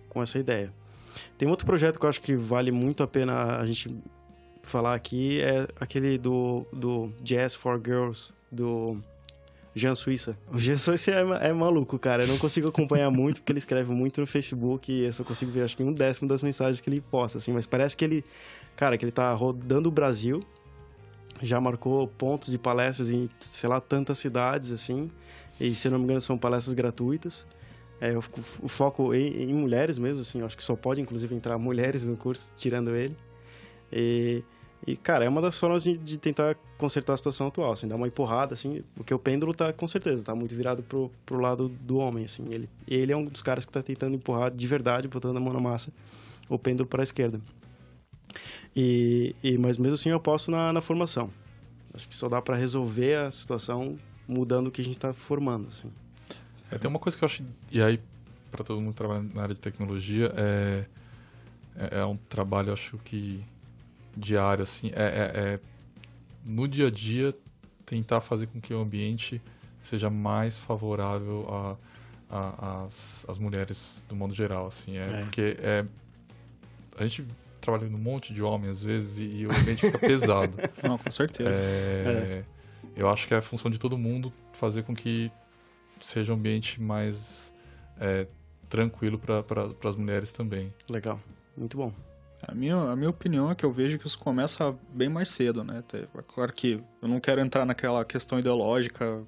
com essa ideia. Tem outro projeto que eu acho que vale muito a pena a gente falar aqui é aquele do do Jazz for Girls do Jean Suíça. O Jean Suíça é, é, maluco, cara. Eu não consigo acompanhar muito, porque ele escreve muito no Facebook e eu só consigo ver, acho que um décimo das mensagens que ele posta, assim. Mas parece que ele, cara, que ele tá rodando o Brasil, já marcou pontos de palestras em, sei lá, tantas cidades, assim. E, se eu não me engano, são palestras gratuitas. É, o foco em, em, mulheres mesmo, assim. Acho que só pode, inclusive, entrar mulheres no curso, tirando ele. E e, cara, é uma das formas de, tentar consertar a situação atual, assim, dar uma empurrada, assim, porque o pêndulo tá, com certeza, tá muito virado pro, pro lado do homem, assim. Ele, ele é um dos caras que tá tentando empurrar de verdade, botando a mão na massa, o pêndulo para a esquerda. E, e, mas mesmo assim eu posso na, na formação. Acho que só dá para resolver a situação mudando o que a gente está formando, assim. É, tem uma coisa que eu acho, e aí, para todo mundo que trabalha na área de tecnologia, é, é, é um trabalho, acho que diário, assim, é, é, é, no dia a dia tentar fazer com que o ambiente seja mais favorável a, a, as, as mulheres do modo geral, assim, é, é. porque é, a gente trabalha num monte de homens às vezes e, e o ambiente fica pesado. Não, com certeza. É, é, eu acho que é a função de todo mundo fazer com que seja um ambiente mais é, tranquilo para pra, as mulheres também. Legal, muito bom. A minha, a minha opinião é que eu vejo que isso começa bem mais cedo, né? É claro que eu não quero entrar naquela questão ideológica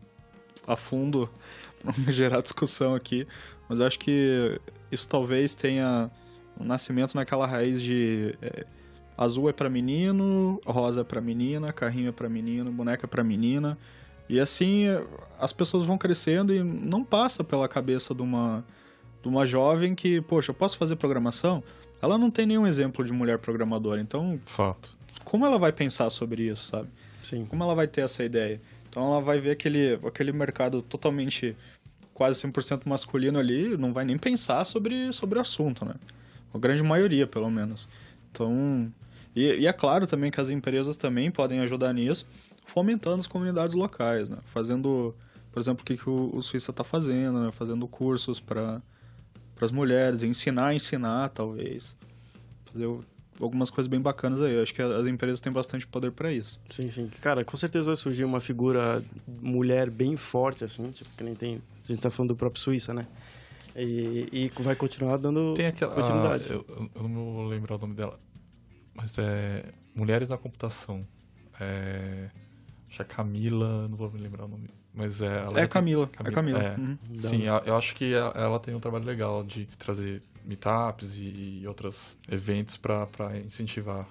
a fundo para não gerar discussão aqui, mas acho que isso talvez tenha um nascimento naquela raiz de é, azul é para menino, rosa é para menina, carrinho é para menino, boneca é para menina. E assim as pessoas vão crescendo e não passa pela cabeça de uma, de uma jovem que, poxa, eu posso fazer programação? Ela não tem nenhum exemplo de mulher programadora, então. Fato. Como ela vai pensar sobre isso, sabe? Sim. Como ela vai ter essa ideia? Então ela vai ver aquele, aquele mercado totalmente quase 100% masculino ali, não vai nem pensar sobre, sobre o assunto, né? A grande maioria, pelo menos. Então, e, e, é claro também que as empresas também podem ajudar nisso, fomentando as comunidades locais, né? Fazendo, por exemplo, o que, que o, o Suíça está fazendo, né? Fazendo cursos para para as mulheres, ensinar a ensinar, talvez. Fazer algumas coisas bem bacanas aí. Eu acho que as empresas têm bastante poder para isso. Sim, sim. Cara, com certeza vai surgir uma figura mulher bem forte, assim, tipo, que nem tem... A gente tá falando do próprio Suíça, né? E, e vai continuar dando tem aquela, continuidade. Ah, eu, eu, não vou lembrar o nome dela, mas é Mulheres na Computação. É, acho que é Camila, não vou me lembrar o nome mas é. Ela é Camila. Camila. É Camila. É. Uhum. Sim, eu acho que ela tem um trabalho legal de trazer meetups e outros eventos para incentivar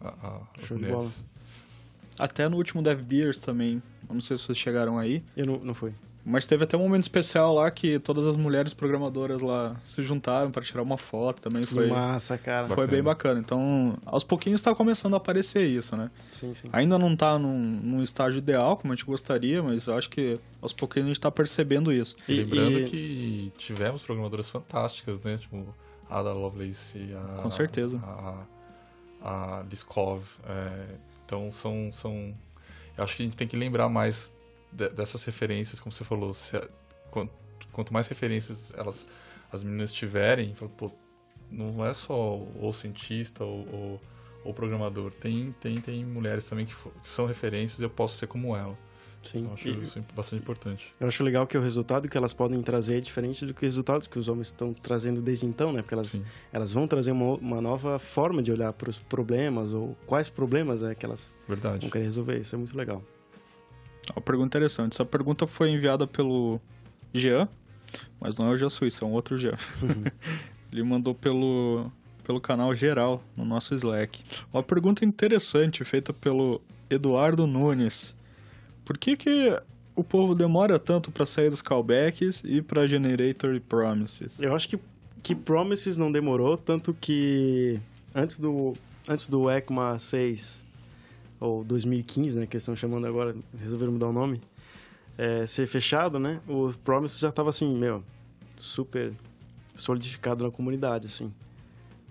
a, a Show de bola. Até no último Dev Beers também. Eu não sei se vocês chegaram aí. Eu não, não fui. Mas teve até um momento especial lá que todas as mulheres programadoras lá se juntaram para tirar uma foto também. Que foi massa, cara. Foi bacana. bem bacana. Então, aos pouquinhos está começando a aparecer isso, né? Sim, sim. Ainda não está num, num, estágio ideal, como a gente gostaria, mas eu acho que aos pouquinhos a gente está percebendo isso. E, Lembrando e... que tivemos programadoras fantásticas, né? Tipo, a Ada Lovelace, a... Com certeza. A, a Liskov. É, então, são, são... Eu acho que a gente tem que lembrar mais dessas referências, como você falou, se, quanto, quanto, mais referências elas as meninas tiverem, pô, não é só o cientista ou, o programador, tem, tem, tem mulheres também que, que, são referências e eu posso ser como ela. Sim. Então, acho e, isso bastante importante. Eu acho legal que o resultado que elas podem trazer é diferente do que os resultados que os homens estão trazendo desde então, né? Porque elas, elas vão trazer uma, uma nova forma de olhar para os problemas ou quais problemas é que elas Verdade. vão querer resolver. Isso é muito legal. Uma pergunta interessante. Essa pergunta foi enviada pelo Jean, mas não é o Jean Suíça, é um outro Jean. Uhum. Ele mandou pelo, pelo canal geral, no nosso Slack. Uma pergunta interessante, feita pelo Eduardo Nunes. Por que que o povo demora tanto para sair dos callbacks e para Generator e Promises? Eu acho que, que Promises não demorou, tanto que antes do, antes do ECMA 6 ou 2015, né, que eles estão chamando agora, resolveram mudar o nome, é, ser fechado, né, o Promise já estava assim, meu, super solidificado na comunidade, assim.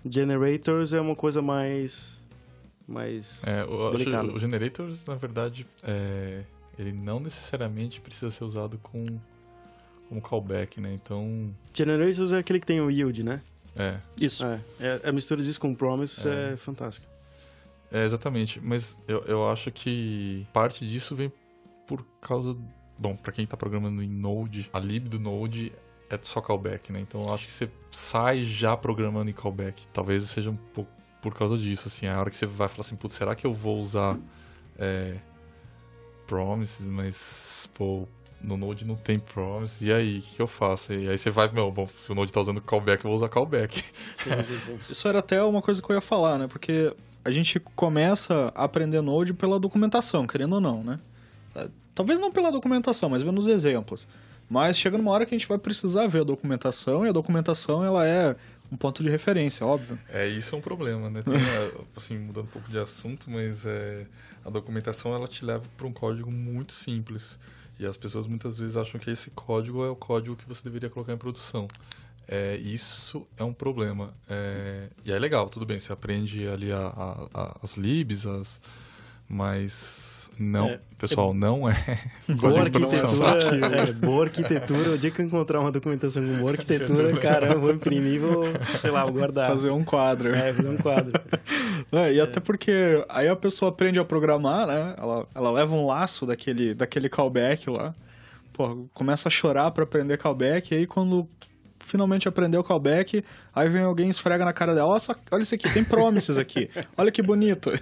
Generators é uma coisa mais mais é, o, o Generators, na verdade, é, ele não necessariamente precisa ser usado com como callback, né? Então... Generators é aquele que tem o yield, né? É. Isso. É, é a mistura disso com Promise é, é fantástica. É, exatamente. Mas eu, eu acho que parte disso vem por causa bom, para quem está programando em Node, a lib do Node é só callback, né? Então eu acho que você sai já programando em callback. Talvez seja um pouco por causa disso, assim, a hora que você vai falar assim, putz, será que eu vou usar é, promises, mas, pô, no Node não tem promise, e aí, o que, eu faço? E aí você vai, meu, bom, se o Node tá usando callback, eu vou usar callback. Sim, sim, sim. Isso era até uma coisa que eu ia falar, né? Porque a gente começa a aprender Node pela documentação, querendo ou não, né? É, talvez não pela documentação, mas vendo os exemplos. Mas chega numa hora que a gente vai precisar ver a documentação, e a documentação ela é um ponto de referência, óbvio. É, isso é um problema, né? Tem, assim, mudando um pouco de assunto, mas é, a documentação ela te leva para um código muito simples. E as pessoas muitas vezes acham que esse código é o código que você deveria colocar em produção. É, isso é um problema. É, e é legal, tudo bem, você aprende ali a, a, a, as libs, as, mas não, é, pessoal, é, não é boa arquitetura, é, boa arquitetura. O dia que eu encontrar uma documentação com boa arquitetura, caramba, vou imprimir e vou, sei lá, vou guardar. Fazer um quadro. É, fazer um quadro. É, e até porque aí a pessoa aprende a programar, né? Ela, ela leva um laço daquele, daquele callback lá. Pô, começa a chorar para aprender callback, e aí quando finalmente aprendeu o callback, aí vem alguém esfrega na cara dela, olha, olha isso aqui, tem promises aqui, olha que bonito.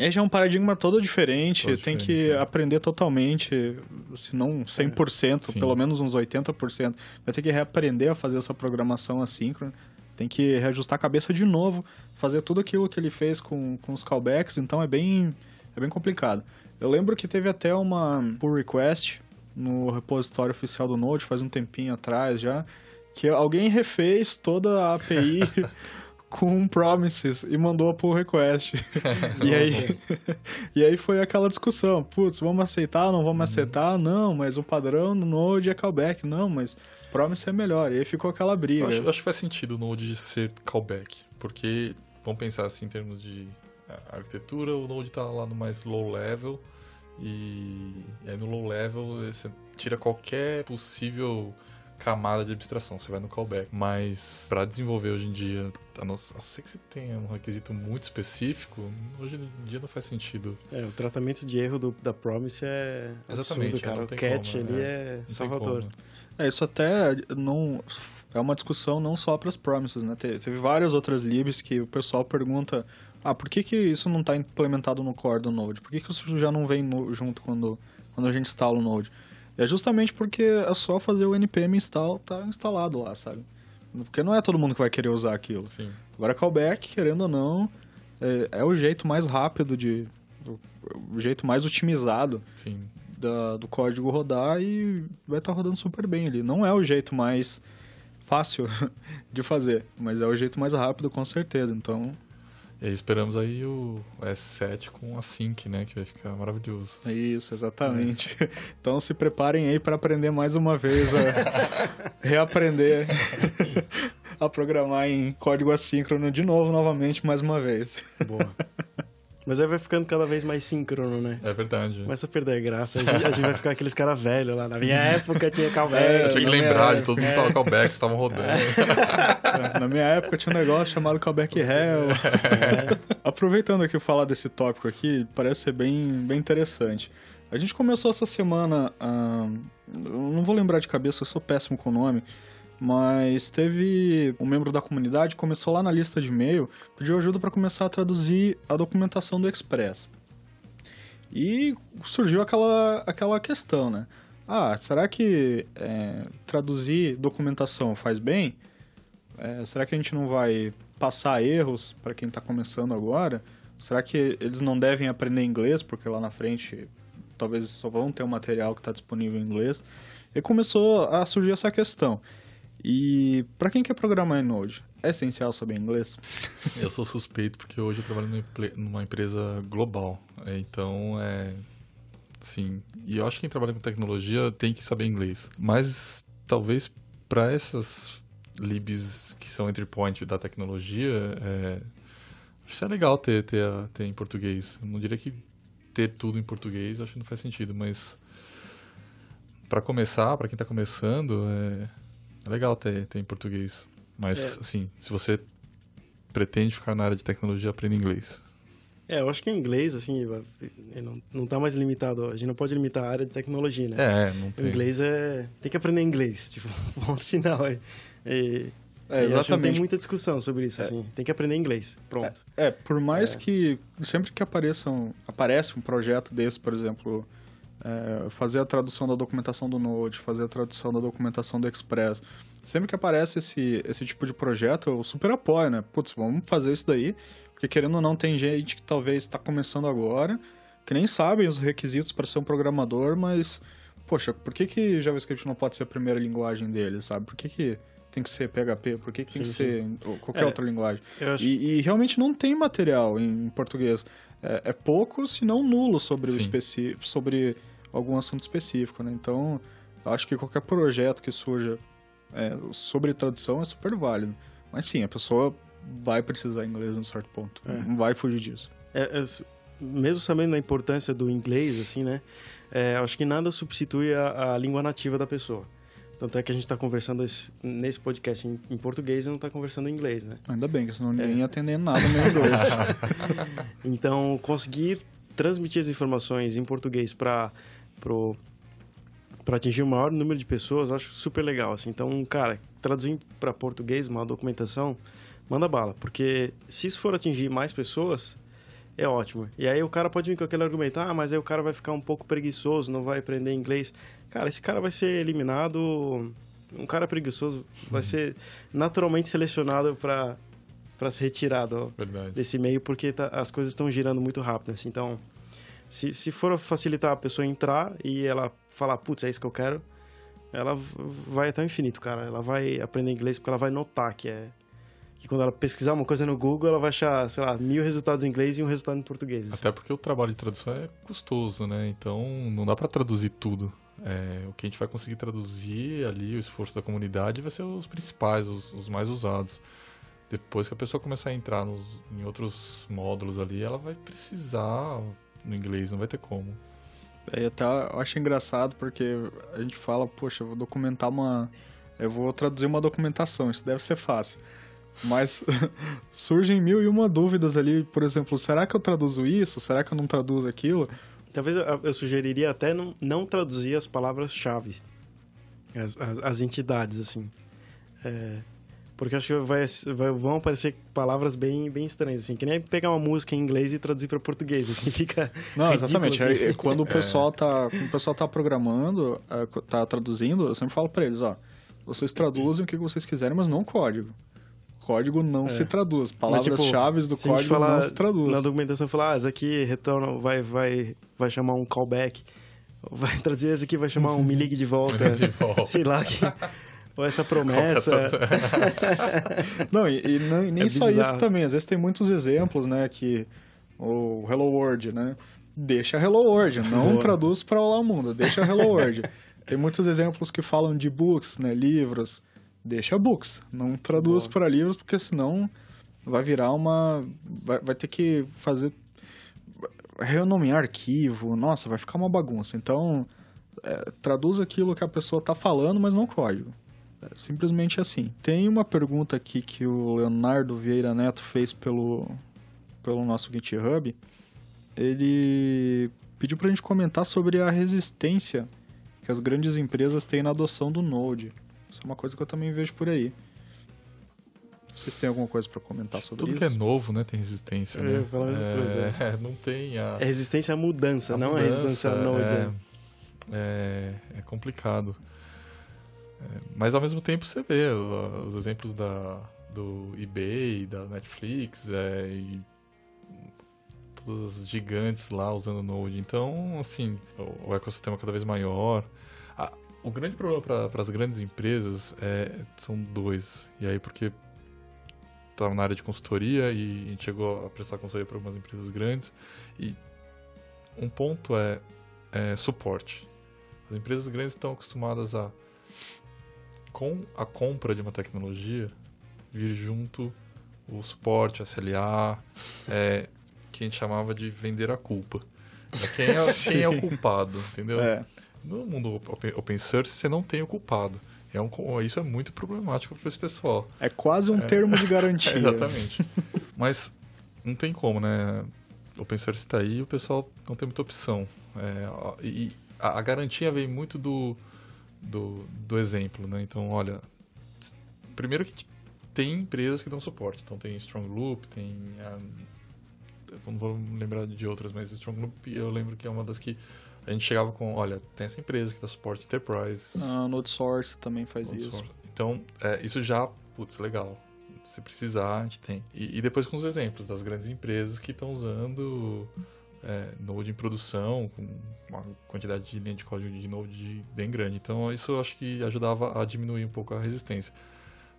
É já é um paradigma todo diferente, todo tem diferente, que é. aprender totalmente, se não 100%, é. pelo menos uns 80%. Vai ter que reaprender a fazer essa programação assíncrona, tem que reajustar a cabeça de novo, fazer tudo aquilo que ele fez com, com os callbacks, então é bem, é bem complicado. Eu lembro que teve até uma pull request no repositório oficial do Node, faz um tempinho atrás já, que alguém refez toda a API com promises e mandou a pull request. e, aí, e aí foi aquela discussão, putz, vamos aceitar ou não vamos uhum. aceitar? Não, mas o padrão no Node é callback. Não, mas promise é melhor. E aí ficou aquela briga. Eu acho, eu acho que faz sentido o Node ser callback, porque vamos pensar assim em termos de arquitetura, o Node está lá no mais low level e, e aí no low level você tira qualquer possível camada de abstração, você vai no callback. Mas para desenvolver hoje em dia, a não, a ser que você tenha um requisito muito específico, hoje em dia não faz sentido. É, o tratamento de erro do, da Promise é Exatamente, absurdo, cara. O catch como, ali é, é salvador. É, isso até não é uma discussão não só para as promises, né? Teve, teve, várias outras libs que o pessoal pergunta, ah, por que, que isso não está implementado no core do Node? Por que, que isso já não vem no, junto quando, quando a gente instala o Node? É justamente porque é só fazer o npm install, tá instalado lá, sabe? Porque não é todo mundo que vai querer usar aquilo. Sim. Agora, callback, querendo ou não, é, é o jeito mais rápido de... o jeito mais otimizado Sim. Da, do código rodar e vai estar tá rodando super bem ali. Não é o jeito mais fácil de fazer, mas é o jeito mais rápido, com certeza. Então, e esperamos aí o S7 com a Sync, né? Que vai ficar maravilhoso. Isso, exatamente. É. Então se preparem aí para aprender mais uma vez a reaprender a programar em código assíncrono de novo, novamente, mais uma vez. Boa. Mas aí vai ficando cada vez mais síncrono, né? É verdade. Começa a perder a graça. A gente, a gente vai ficar aqueles caras velhos lá. Na minha época tinha callback. É, eu tinha que lembrar de todos os callbacks que estavam rodando. É. Na minha época tinha um negócio chamado callback hell. É. Aproveitando aqui falar desse tópico aqui, parece ser bem, bem interessante. A gente começou essa semana. Hum, não vou lembrar de cabeça, eu sou péssimo com o nome mas teve um membro da comunidade começou lá na lista de e-mail, pediu ajuda para começar a traduzir a documentação do Express. E surgiu aquela, aquela questão, né? Ah, será que é, traduzir documentação faz bem? É, será que a gente não vai passar erros para quem está começando agora? Será que eles não devem aprender inglês, porque lá na frente talvez só vão ter um material que está disponível em inglês? E começou a surgir essa questão. E para quem quer programar em Node, é essencial saber inglês? Eu sou suspeito porque hoje eu trabalho numa empresa global. Então, é. Sim. E eu acho que quem trabalha com tecnologia tem que saber inglês. Mas talvez para essas libs que são entry point da tecnologia, é, acho que é legal ter, ter, ter em português. Eu não diria que ter tudo em português, acho que não faz sentido, mas para começar, para quem está começando, é, é legal ter, ter em português. Mas, é. assim, se você pretende ficar na área de tecnologia, aprenda inglês. É, eu acho que em inglês, assim, não, não tá mais limitado. A gente não pode limitar a área de tecnologia, né? É, não tem. O inglês é... Tem que aprender inglês, tipo, ponto final. É, é, exatamente. tem muita discussão sobre isso, é. assim. Tem que aprender inglês, pronto. É, é por mais é. que sempre que apareçam, aparece um projeto desse, por exemplo, é, fazer a tradução da documentação do Node, fazer a tradução da documentação do Express, sempre que aparece esse, esse tipo de projeto, eu super apoio, né? Putz, vamos fazer isso daí, porque querendo ou não, tem gente que talvez está começando agora, que nem sabem os requisitos para ser um programador, mas, poxa, por que, que JavaScript não pode ser a primeira linguagem dele, sabe? Por que, que tem que ser PHP? Por que, que sim, tem que sim. ser qualquer é, outra linguagem? Acho... E, e, realmente não tem material em português. É, é pouco, se não nulo, sobre, o específico, sobre algum assunto específico, né? Então, acho que qualquer projeto que surja é, sobre tradução é super válido. Mas sim, a pessoa vai precisar inglês num certo ponto. É. Não vai fugir disso. É, é mesmo sabendo a importância do inglês, assim, né? É, acho que nada substitui a, a língua nativa da pessoa. Tanto é que a gente está conversando esse, nesse podcast em, em, português e não está conversando em inglês, né? Ainda bem, que senão ninguém é. ia atender nada no inglês. então, conseguir transmitir as informações em português para para atingir o maior número de pessoas, eu acho super legal. Assim. Então, cara, traduzindo para português uma documentação, manda bala. Porque se isso for atingir mais pessoas, é ótimo. E aí o cara pode vir com aquele argumento, ah, mas aí o cara vai ficar um pouco preguiçoso, não vai aprender inglês. Cara, esse cara vai ser eliminado. Um cara preguiçoso vai ser naturalmente selecionado para para ser retirado desse meio, porque tá, as coisas estão girando muito rápido. Assim. Então, se, se for facilitar a pessoa entrar e ela falar, putz, é isso que eu quero, ela vai até o infinito, cara. Ela vai aprender inglês porque ela vai notar que é que quando ela pesquisar uma coisa no Google, ela vai achar, sei lá, mil resultados em inglês e um resultado em português. Até porque o trabalho de tradução é custoso, né? Então não dá para traduzir tudo. É, o que a gente vai conseguir traduzir ali, o esforço da comunidade, vai ser os principais, os, os mais usados. Depois que a pessoa começar a entrar nos, em outros módulos ali, ela vai precisar no inglês, não vai ter como. É, até eu acho engraçado porque a gente fala, poxa, eu vou documentar uma. Eu vou traduzir uma documentação, isso deve ser fácil. Mas surgem mil e uma dúvidas ali, por exemplo, será que eu traduzo isso? Será que eu não traduzo aquilo? Talvez eu, eu sugeriria até não, não traduzir as palavras-chave, as, as, as, entidades, assim. É, porque acho que vai, vai, vão aparecer palavras bem, bem estranhas, assim. Que nem pegar uma música em inglês e traduzir para português, assim, fica Não, exatamente. Assim. É, quando, o pessoal é. tá, quando o pessoal tá programando, é, tá traduzindo, eu sempre falo para eles, ó, vocês traduzem o que vocês quiserem, mas não código código não é. se traduz. Palavras-chave tipo, do código falar, não se traduz. Na documentação falar, ah, isso aqui retorna, vai, vai, vai chamar um callback. Vai traduzir isso aqui, vai chamar um me ligue de volta. de volta. Sei lá. Que, ou essa promessa. não, e, e nem, nem é só bizarro. isso também. Às vezes tem muitos exemplos, né? Que o Hello World, né? Deixa Hello World, não Boa. traduz para o mundo, deixa Hello World. tem muitos exemplos que falam de books, né? Livros deixa books. Não traduz para livros, porque senão vai virar uma. Vai, vai ter que fazer. Renomear arquivo. Nossa, vai ficar uma bagunça. Então, é, traduz aquilo que a pessoa está falando, mas não código. É simplesmente assim. Tem uma pergunta aqui que o Leonardo Vieira Neto fez pelo, pelo nosso GitHub. Ele pediu para a gente comentar sobre a resistência que as grandes empresas têm na adoção do Node. Isso é uma coisa que eu também vejo por aí. Vocês têm alguma coisa para comentar sobre Tudo isso? Tudo que é novo, né, tem resistência, né? É, é, não tem a... É resistência à mudança, a não mudança, é resistência à noite. É, é, é complicado. É, mas ao mesmo tempo você vê os exemplos da, do eBay, da Netflix, é, e todas as gigantes lá usando Node. Então, assim, o, o ecossistema é cada vez maior. O grande problema para as grandes empresas é, são dois. E aí, porque estava na área de consultoria e a gente chegou a prestar consultoria para algumas empresas grandes. E um ponto é, é suporte. As empresas grandes estão acostumadas a, com a compra de uma tecnologia, vir junto o suporte, a SLA, é, que a gente chamava de vender a culpa. Quem é, quem é o culpado, entendeu? É. No mundo open source, você não tem o culpado. É um, isso é muito problemático para esse pessoal. É quase um é, termo de garantia. exatamente. Mas não tem como, né? open source está aí e o pessoal não tem muita opção. É, e a, a, garantia vem muito do, do, do exemplo, né? Então, olha, primeiro que tem empresas que dão suporte. Então tem Strong Loop, tem a, eu não vou lembrar de outras, mas Strong Loop eu lembro que é uma das que a gente chegava com, olha, tem essa empresa que dá suporte Enterprise. A Node Source também faz Node isso. Source. Então, é, isso já, putz, legal. Se precisar, a gente tem. E, e depois com os exemplos das grandes empresas que estão usando é, Node em produção, com uma quantidade de linha de código de Node bem grande. Então, isso eu acho que ajudava a diminuir um pouco a resistência.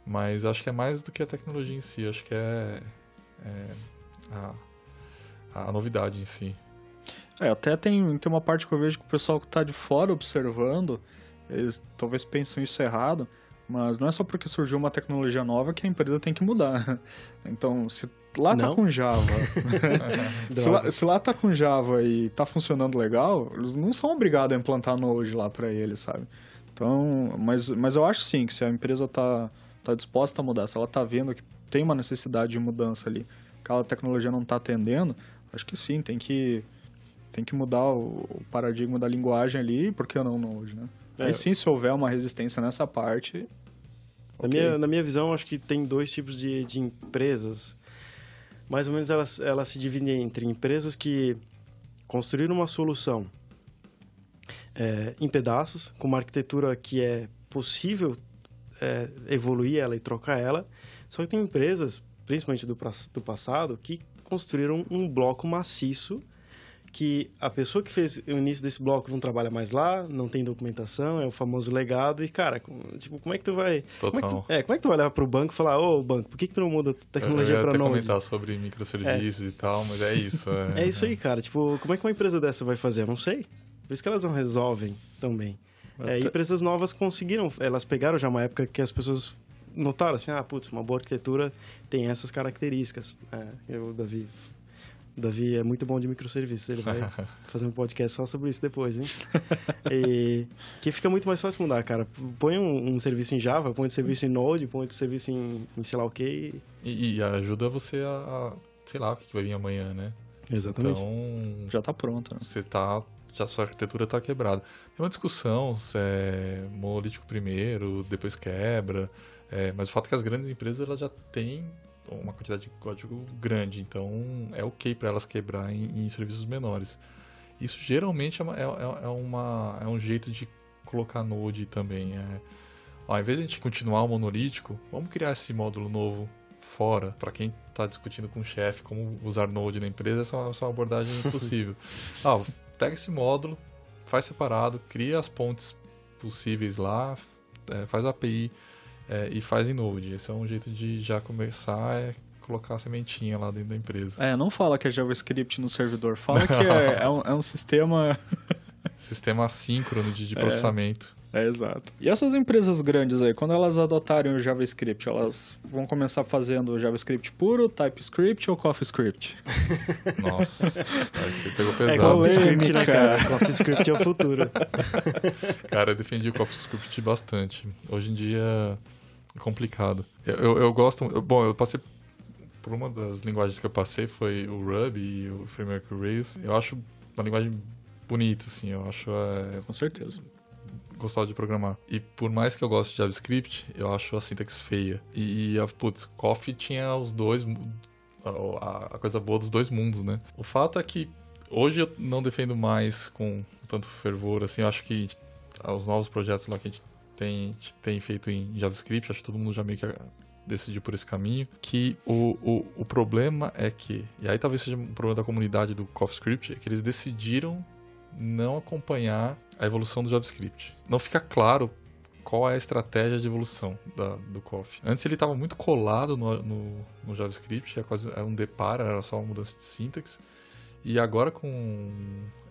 Mas acho que é mais do que a tecnologia em si, acho que é, é a, a novidade em si. É, até tem, tem uma parte que eu vejo que o pessoal que está de fora observando, eles talvez pensam isso errado, mas não é só porque surgiu uma tecnologia nova que a empresa tem que mudar. Então, se lá está com Java, se, lá, se lá tá com Java e está funcionando legal, eles não são obrigados a implantar Node lá para eles, sabe? Então, mas, mas eu acho sim que se a empresa está tá disposta a mudar, se ela está vendo que tem uma necessidade de mudança ali, aquela tecnologia não está atendendo, acho que sim, tem que tem que mudar o, paradigma da linguagem ali, por que não Node, né? É. E sim, se houver uma resistência nessa parte... Na, okay. minha, na minha visão, acho que tem dois tipos de, de empresas. Mais ou menos elas, elas se dividem entre empresas que construíram uma solução é, em pedaços, com uma arquitetura que é possível é, evoluir ela e trocar ela. Só que tem empresas, principalmente do, do passado, que construíram um bloco maciço que a pessoa que fez o início desse bloco não trabalha mais lá, não tem documentação, é o famoso legado. E, cara, tipo, como é que tu vai. Total. Como é, tu, é, como é que tu vai olhar para o banco e falar, ô, banco, por que, que tu não muda tecnologia para nós? Eu ia comentar sobre microserviços é. e tal, mas é isso. É, é isso aí, cara. Tipo, como é que uma empresa dessa vai fazer? Eu não sei. Por isso que elas não resolvem também. É, empresas novas conseguiram, elas pegaram já uma época que as pessoas notaram assim, ah, putz, uma boa arquitetura tem essas características. É, eu, Davi, Davi é muito bom de microserviços, ele vai fazer um podcast só sobre isso depois, hein? e que fica muito mais fácil mudar, cara. Põe um, um serviço em Java, põe um serviço em Node, põe um serviço em, em sei lá o quê. E, e ajuda você a, a, sei lá, o que vai vir amanhã, né? Exatamente. Então, já está pronto. Né? Você tá já sua arquitetura está quebrada. Tem uma discussão se é monolítico primeiro, depois quebra, é, mas o fato é que as grandes empresas elas já têm uma quantidade de código grande, então é ok para elas quebrar em, em, serviços menores. Isso geralmente é, uma, é, é, é, uma, é um jeito de colocar Node também. É, ó, ao invés de a gente continuar o monolítico, vamos criar esse módulo novo fora. Para quem está discutindo com o chefe como usar Node na empresa, essa é uma, essa é uma abordagem impossível. ah, pega esse módulo, faz separado, cria as pontes possíveis lá, é, faz a API é, e faz em Node. Esse é um jeito de já começar a colocar a sementinha lá dentro da empresa. É, não fala que é JavaScript no servidor, fala que é, é, um, é um sistema... sistema assíncrono de, de é. processamento. É, exato. E essas empresas grandes aí, quando elas adotarem o JavaScript, elas vão começar fazendo JavaScript puro, TypeScript ou CoffeeScript? Nossa, aí você pegou é pesado. É CoffeeScript, né, cara? CoffeeScript é o futuro. Cara, eu defendi o CoffeeScript bastante. Hoje em dia é complicado. Eu, eu, eu gosto... Eu, bom, eu passei por uma das linguagens que eu passei foi o Ruby e o framework Rails. Eu acho uma linguagem bonita, assim. Eu acho... É, Com certeza gostava de programar. E por mais que eu goste de JavaScript, eu acho a sintaxe feia. E, e a, putz, Coffee tinha os dois. A, a, coisa boa dos dois mundos, né? O fato é que hoje eu não defendo mais com tanto fervor, assim. Eu acho que os novos projetos lá que a gente tem, tem feito em JavaScript, acho que todo mundo já meio que decidiu por esse caminho, que o, o, o problema é que, e aí talvez seja um problema da comunidade do CoffeeScript, é que eles decidiram não acompanhar a evolução do JavaScript. Não fica claro qual é a estratégia de evolução da, do Coffee. Antes ele estava muito colado no, no, no, JavaScript, era, quase, era um depara, era só uma mudança de sintaxe. E agora com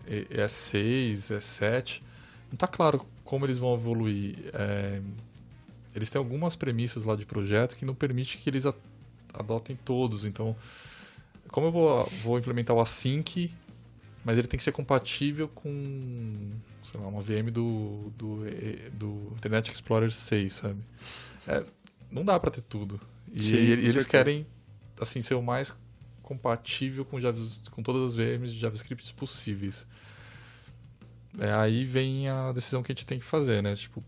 ES6, ES7, não está claro como eles vão evoluir. É, eles têm algumas premissas lá de projeto que não permite que eles adotem todos. Então, como eu vou, vou implementar o async mas ele tem que ser compatível com, sei lá, uma VM do, do, do Internet Explorer 6, sabe? É, não dá para ter tudo. E, Sim, e eles querem, assim, ser o mais compatível com, com todas as VMs de JavaScript possíveis. É, aí vem a decisão que a gente tem que fazer, né? Tipo,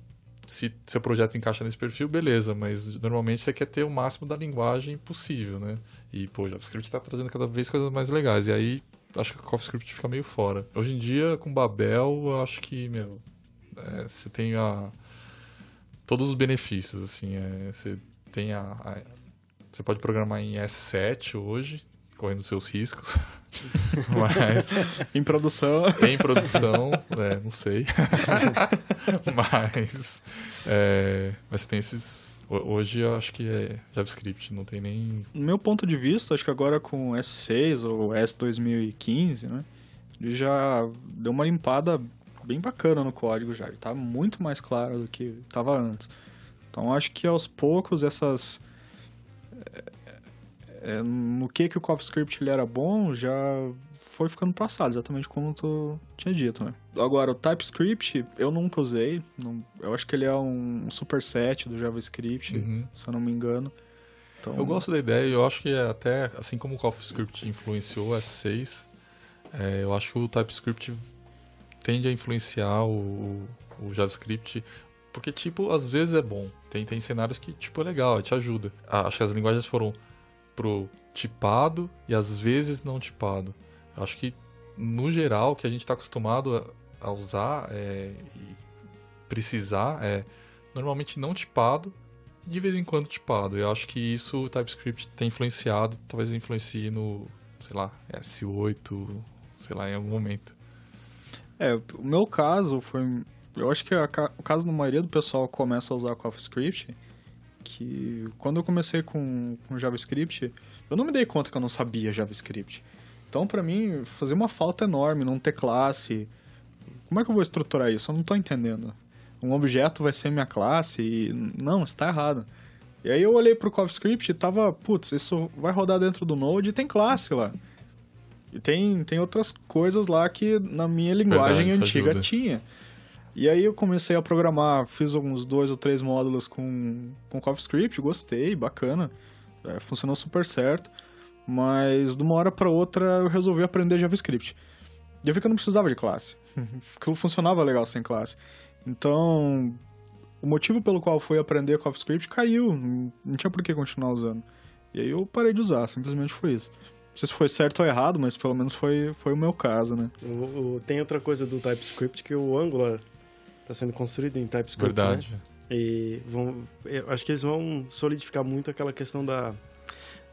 se seu projeto encaixa nesse perfil, beleza, mas normalmente você quer ter o máximo da linguagem possível, né? E, pô, JavaScript está trazendo cada vez coisas mais legais. E aí, acho que o CoffeeScript fica meio fora. Hoje em dia, com Babel, eu acho que, meu, é, você tem a, todos os benefícios, assim, é, você tem a, a, Você pode programar em S7 hoje, correndo seus riscos. Mas. em produção. Em produção, é, não sei. mas. É, mas você tem esses. Hoje eu acho que é JavaScript, não tem nem. No meu ponto de vista, acho que agora com S6 ou S2015, né? Ele já deu uma limpada bem bacana no código já. Ele tá muito mais claro do que estava antes. Então acho que aos poucos essas é, no que que o CoffeeScript ele era bom, já foi ficando passado, exatamente como tu tinha dito, né? Agora, o TypeScript eu nunca usei, não, eu acho que ele é um superset do JavaScript, uhum. se eu não me engano. Então... Eu gosto da ideia e eu acho que é até, assim como o CoffeeScript influenciou o S6, é, eu acho que o TypeScript tende a influenciar o, o JavaScript porque, tipo, às vezes é bom. Tem, tem cenários que, tipo, é legal, te ajuda. Acho que as linguagens foram pro tipado e às vezes não tipado. Acho que no geral o que a gente está acostumado a, usar é, e precisar é normalmente não tipado e de vez em quando tipado. Eu acho que isso o TypeScript tem influenciado, talvez influencie no, sei lá, S8, sei lá, em algum momento. É, o meu caso foi. Eu acho que a, o caso da maioria do pessoal começa a usar CoffeeScript que quando eu comecei com, com JavaScript, eu não me dei conta que eu não sabia JavaScript. Então, para mim, fazia uma falta enorme não ter classe. Como é que eu vou estruturar isso? Eu não estou entendendo. Um objeto vai ser minha classe e... Não, está errado. E aí eu olhei pro CoffeeScript e tava, putz, isso vai rodar dentro do Node e tem classe lá. E tem, tem outras coisas lá que na minha linguagem Verdade, antiga tinha. E aí eu comecei a programar, fiz alguns dois ou três módulos com, com CoffeeScript, gostei, bacana, é, funcionou super certo, mas de uma hora para outra eu resolvi aprender JavaScript. E eu vi que eu não precisava de classe, que funcionava legal sem classe. Então, o motivo pelo qual fui aprender CoffeeScript caiu, não tinha por que continuar usando. E aí eu parei de usar, simplesmente foi isso. Não sei se foi certo ou errado, mas pelo menos foi, foi o meu caso, né? Tem outra coisa do TypeScript que o Angular está sendo construído em TypeScript. Né? Verdade. Né? E vão, eu acho que eles vão solidificar muito aquela questão da.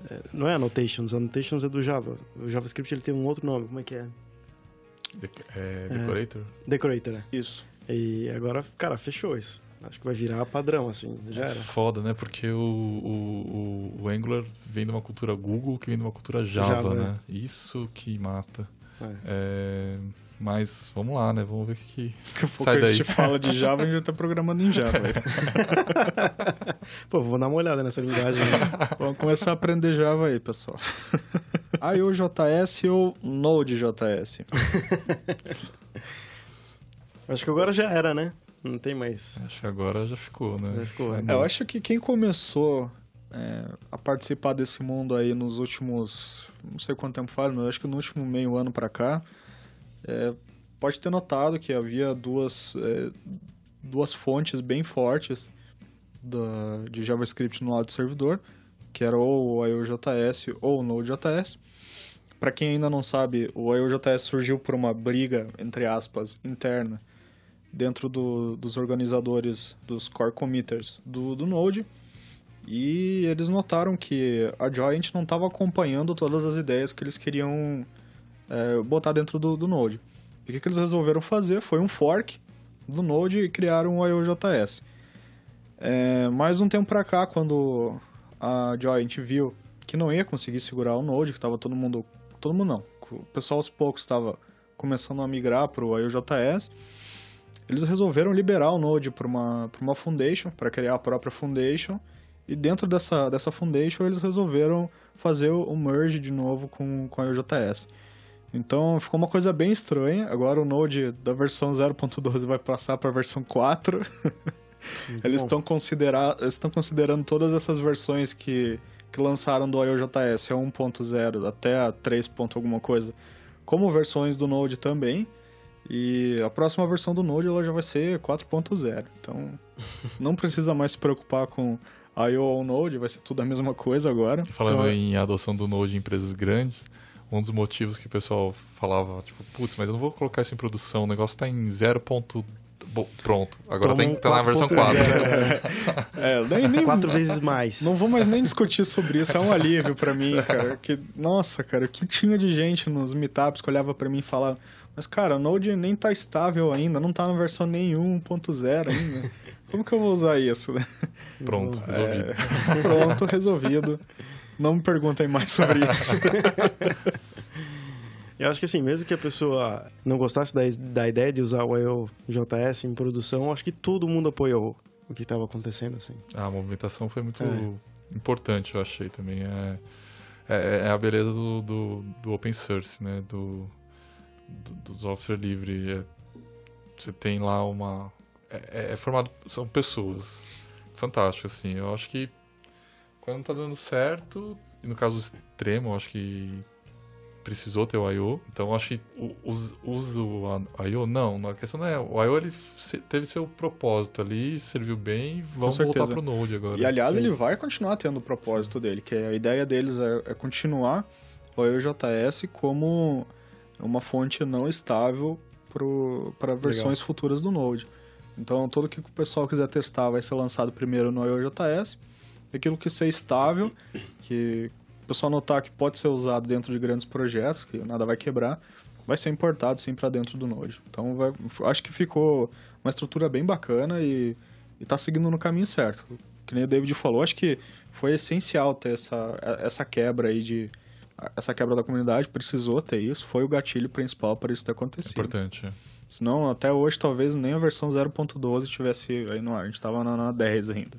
É, não é annotations, annotations é do Java. O JavaScript ele tem um outro nome, como é que é? De, é decorator? É, decorator, né? Isso. E agora, cara, fechou isso. Acho que vai virar padrão, assim, já era. Foda, né? Porque o, o, o, o Angular vem de uma cultura Google que vem de uma cultura Java, Java né? É. Isso que mata. É. é mas vamos lá, né? Vamos ver o que, que sai daí. a gente fala de Java, a gente já tá programando em Java. Pô, vou dar uma olhada nessa linguagem. vamos começar a aprender Java aí, pessoal. IOJS ou Node.js? Acho que agora já era, né? Não tem mais. Acho que agora já ficou, né? Já ficou. É, eu acho que quem começou é, a participar desse mundo aí nos últimos... Não sei quanto tempo faz, mas acho que no último meio ano pra cá é, pode ter notado que havia duas, é, duas fontes bem fortes da, de JavaScript no lado do servidor, que era ou o IOJS ou o Node.js. Para quem ainda não sabe, o IOJS surgiu por uma briga, entre aspas, interna dentro do, dos organizadores, dos core committers do, do Node, e eles notaram que a Joint não estava acompanhando todas as ideias que eles queriam é, botar dentro do, do Node. E o que, eles resolveram fazer foi um fork do Node e criaram o IOJS. É, mais um tempo para cá, quando a Joint viu que não ia conseguir segurar o Node, que estava todo mundo... Todo mundo não. O pessoal aos poucos estava começando a migrar para o IOJS. Eles resolveram liberar o Node para uma, uma Foundation, para criar a própria Foundation. E dentro dessa, dessa Foundation, eles resolveram fazer o merge de novo com, com a IOJS. Então ficou uma coisa bem estranha. Agora o Node da versão 0.12 vai passar para a versão 4. eles estão considera considerando todas essas versões que que lançaram do IOJS a 1.0 até a 3. alguma coisa, como versões do Node também. E a próxima versão do Node ela já vai ser 4.0. Então não precisa mais se preocupar com I.O. ou Node, vai ser tudo a mesma coisa agora. Falando então, em adoção do Node em empresas grandes, um dos motivos que o pessoal falava, tipo, putz, mas eu não vou colocar isso em produção, o negócio está em 0. Pronto, agora tem que estar na versão 4. é, nem, nem, Quatro vezes mais. Não vou mais nem discutir sobre isso, é um alívio para mim, cara. Que, nossa, cara, que tinha de gente nos meetups que olhava para mim e falava, mas cara, o Node nem tá estável ainda, não tá na versão nenhum 1.0 ainda. Como que eu vou usar isso? Pronto, resolvido. É, pronto, resolvido. Não me perguntem mais sobre isso. Eu acho que assim, mesmo que a pessoa não gostasse da, da ideia de usar o IOJS em produção, acho que todo mundo apoiou o que estava acontecendo, assim. A movimentação foi muito é. importante, eu achei também. É, é, é a beleza do, do, do, open source, né? Do, do, do software livre. É, você tem lá uma... É, é, formado... São pessoas. Fantástico, assim. Eu acho que quando tá dando certo, no caso extremo, eu acho que precisou ter o I.O. Então acho que usa o I.O. Não, a questão não é. O I.O. ele teve seu propósito ali, serviu bem, vamos voltar pro Node agora. E aliás, Sim. ele vai continuar tendo o propósito dele, que a ideia deles é, é continuar o I.O.JS como uma fonte não estável para versões Legal. futuras do Node. Então, tudo que o pessoal quiser testar vai ser lançado primeiro no IOJS. Aquilo que ser estável, que o pessoal notar que pode ser usado dentro de grandes projetos, que nada vai quebrar, vai ser importado sim para dentro do Node. Então, vai, acho que ficou uma estrutura bem bacana e está seguindo no caminho certo. Que nem o David falou, acho que foi essencial ter essa, essa quebra aí de essa quebra da comunidade precisou ter isso, foi o gatilho principal para isso ter acontecido. Importante. É. Senão, até hoje, talvez nem a versão 0.12 tivesse aí no ar. A gente estava na, na 10 ainda.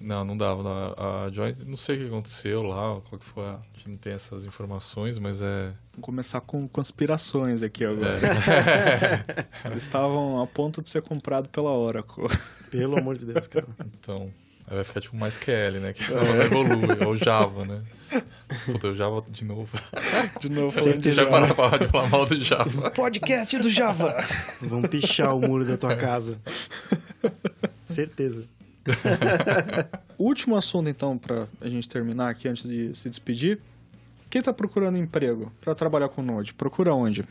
Não, não dava. A Joint, não sei o que aconteceu lá, qual que foi. A, a gente não tem essas informações, mas é. Vamos começar com conspirações aqui agora. É. Eles estavam a ponto de ser comprado pela Oracle. Pelo amor de Deus, cara. Então. Aí vai ficar tipo mais QL, né? Que é. evolui, é o Java, né? Puta, o Java de novo. De novo, Sempre já para falar de falar mal do Java. Podcast do Java. Vamos pichar o muro da tua casa. Certeza. Último assunto, então, para a gente terminar aqui antes de se despedir. Quem está procurando emprego para trabalhar com Node? Procura onde?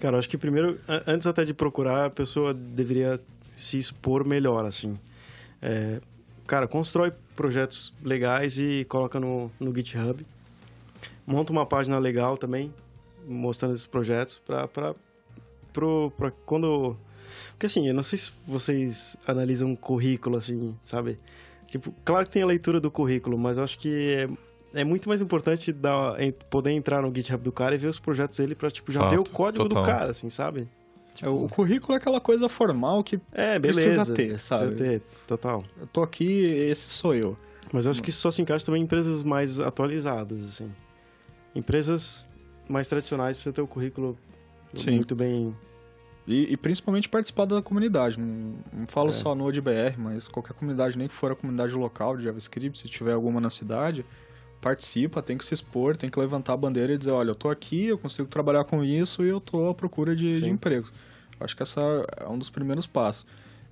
Cara, acho que primeiro, antes até de procurar, a pessoa deveria se expor melhor, assim. É, cara, constrói projetos legais e coloca no, no GitHub. Monta uma página legal também, mostrando esses projetos para quando porque assim, eu não sei se vocês analisam um currículo assim, sabe? Tipo, claro que tem a leitura do currículo, mas eu acho que é, é muito mais importante dar, poder entrar no GitHub do cara e ver os projetos dele pra, tipo, já Fato, ver o código total. do cara, assim, sabe? Tipo, o currículo é aquela coisa formal que é, beleza, precisa ter, sabe? Precisa ter, total. Eu tô aqui, esse sou eu. Mas eu acho que isso só se encaixa também em empresas mais atualizadas, assim. Empresas mais tradicionais precisam ter o currículo Sim. muito bem e, e, principalmente participar da comunidade. Não, não falo é. só no ODBR, mas qualquer comunidade, nem que for a comunidade local de JavaScript, se tiver alguma na cidade, participa, tem que se expor, tem que levantar a bandeira e dizer, olha, eu tô aqui, eu consigo trabalhar com isso e eu tô à procura de, de empregos. Acho que essa é um dos primeiros passos.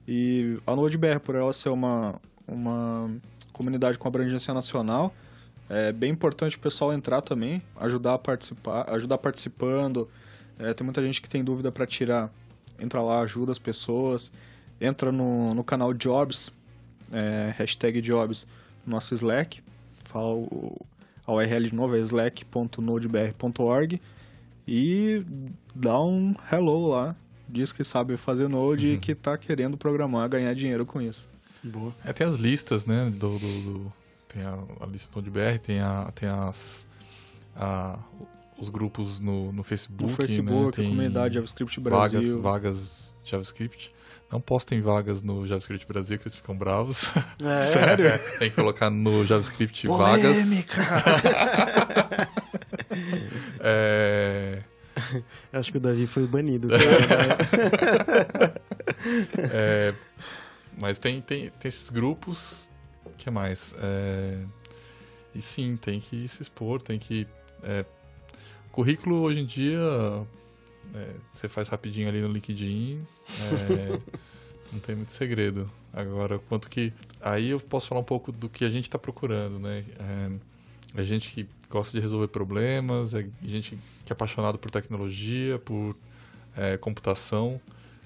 E a NodeBR, por ela ser uma, uma comunidade com abrangência nacional, é bem importante o pessoal entrar também, ajudar a participar, ajudar participando. É, tem muita gente que tem dúvida para tirar entra lá, ajuda as pessoas, entra no, no canal Jobs, é, hashtag Jobs, nosso Slack, fala o, a URL de novo, é slack.nodebr.org e dá um hello lá, diz que sabe fazer Node uhum. e que está querendo programar, ganhar dinheiro com isso. Boa. É, tem as listas, né, do, do, do tem a, a lista do NodeBR, tem, a, tem as... A, os grupos no, no Facebook. No Facebook, né? Tem comunidade JavaScript Brasil. Vagas, vagas JavaScript. Não postem vagas no JavaScript Brasil, que eles ficam bravos. É. Sério? Tem que colocar no JavaScript Polêmica. vagas. é... Acho que o Davi foi banido. é, mas tem, tem, tem esses grupos. O que mais? É, e sim, tem que se expor, tem que. Currículo hoje em dia é, você faz rapidinho ali no LinkedIn, é, não tem muito segredo. Agora, quanto que. Aí eu posso falar um pouco do que a gente está procurando, né? É, é gente que gosta de resolver problemas, é gente que é apaixonado por tecnologia, por é, computação.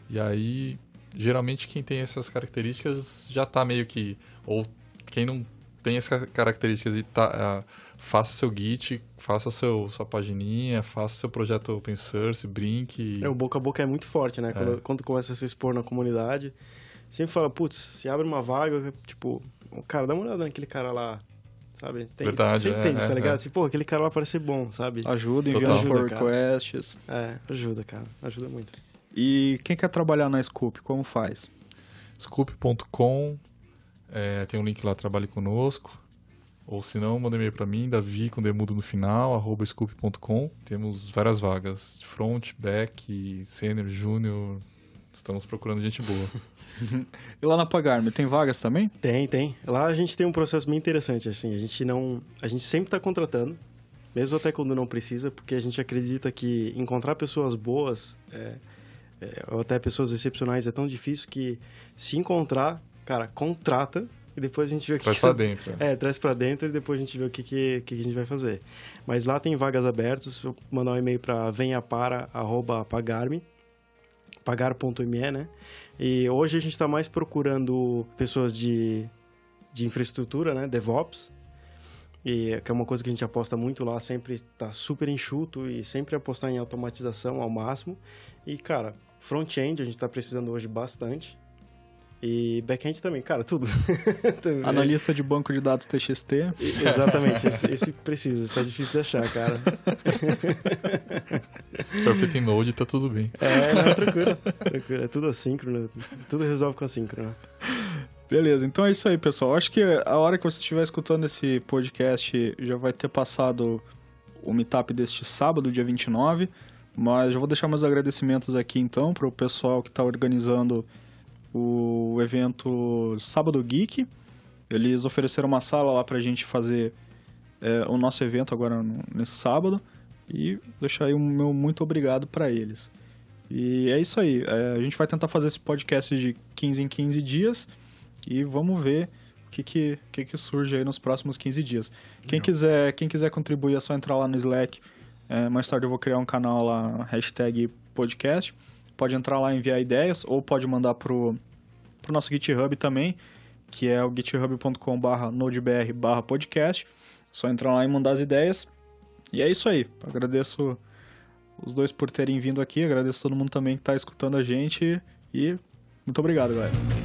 E aí, geralmente, quem tem essas características já está meio que. Ou quem não tem essas características e tá, uh, faça seu Git, faça seu, sua pagininha, faça seu projeto open source, brinque. É, o boca a boca é muito forte, né? Quando, é. quando começa a se expor na comunidade, sempre fala, putz, se abre uma vaga, tipo, cara, dá uma olhada naquele cara lá, sabe? Tem, Verdade, Você é, entende, é, tá ligado? É. Assim, pô, aquele cara lá parece bom, sabe? Ajuda, enviando for requests. É, ajuda, cara. Ajuda muito. E quem quer trabalhar na Scoop, como faz? Scoop.com é, tem um link lá, trabalhe conosco. Ou se não, manda e-mail para mim, Davi com demudo no final, arroba scoop.com. Temos várias vagas, front, back, sênior, júnior. Estamos procurando gente boa. e lá na Pagarme, tem vagas também? Tem, tem. Lá a gente tem um processo bem interessante, assim. A gente não... A gente sempre está contratando, mesmo até quando não precisa, porque a gente acredita que encontrar pessoas boas, é, é, ou até pessoas excepcionais, é tão difícil que se encontrar, cara, contrata e depois a gente vê o que traz que pra dentro. É, traz para dentro e depois a gente vê o que, que, que a gente vai fazer. Mas lá tem vagas abertas, vou mandar um e-mail para venhapara@pagarme pagar.me, né? E hoje a gente está mais procurando pessoas de, de infraestrutura, né? DevOps. E que é uma coisa que a gente aposta muito lá, sempre está super enxuto e sempre apostar em automatização ao máximo. E, cara, front-end a gente está precisando hoje bastante. E back-end também, cara, tudo. Analista de banco de dados TXT. Exatamente, esse, esse precisa, está difícil de achar, cara. Perfeito em Node, tá tudo bem. É, não, tranquilo, tranquilo. É tudo assíncrono, tudo resolve com assíncrono. Beleza, então é isso aí, pessoal. Acho que a hora que você estiver escutando esse podcast já vai ter passado o meetup deste sábado, dia 29. Mas já vou deixar meus agradecimentos aqui então para o pessoal que está organizando o evento Sábado Geek. Eles ofereceram uma sala lá pra gente fazer é, o nosso evento agora no, nesse sábado. E deixar aí o meu muito obrigado para eles. E é isso aí. É, a gente vai tentar fazer esse podcast de 15 em 15 dias. E vamos ver o que, que, que, que surge aí nos próximos 15 dias. Quem quiser, quem quiser contribuir é só entrar lá no Slack. É, mais tarde eu vou criar um canal lá, hashtag podcast pode entrar lá e enviar ideias, ou pode mandar pro, pro nosso GitHub também, que é o github.com.br nodebr podcast. Só entrar lá e mandar as ideias. E é isso aí. Agradeço os dois por terem vindo aqui, agradeço todo mundo também que está escutando a gente e muito obrigado, galera.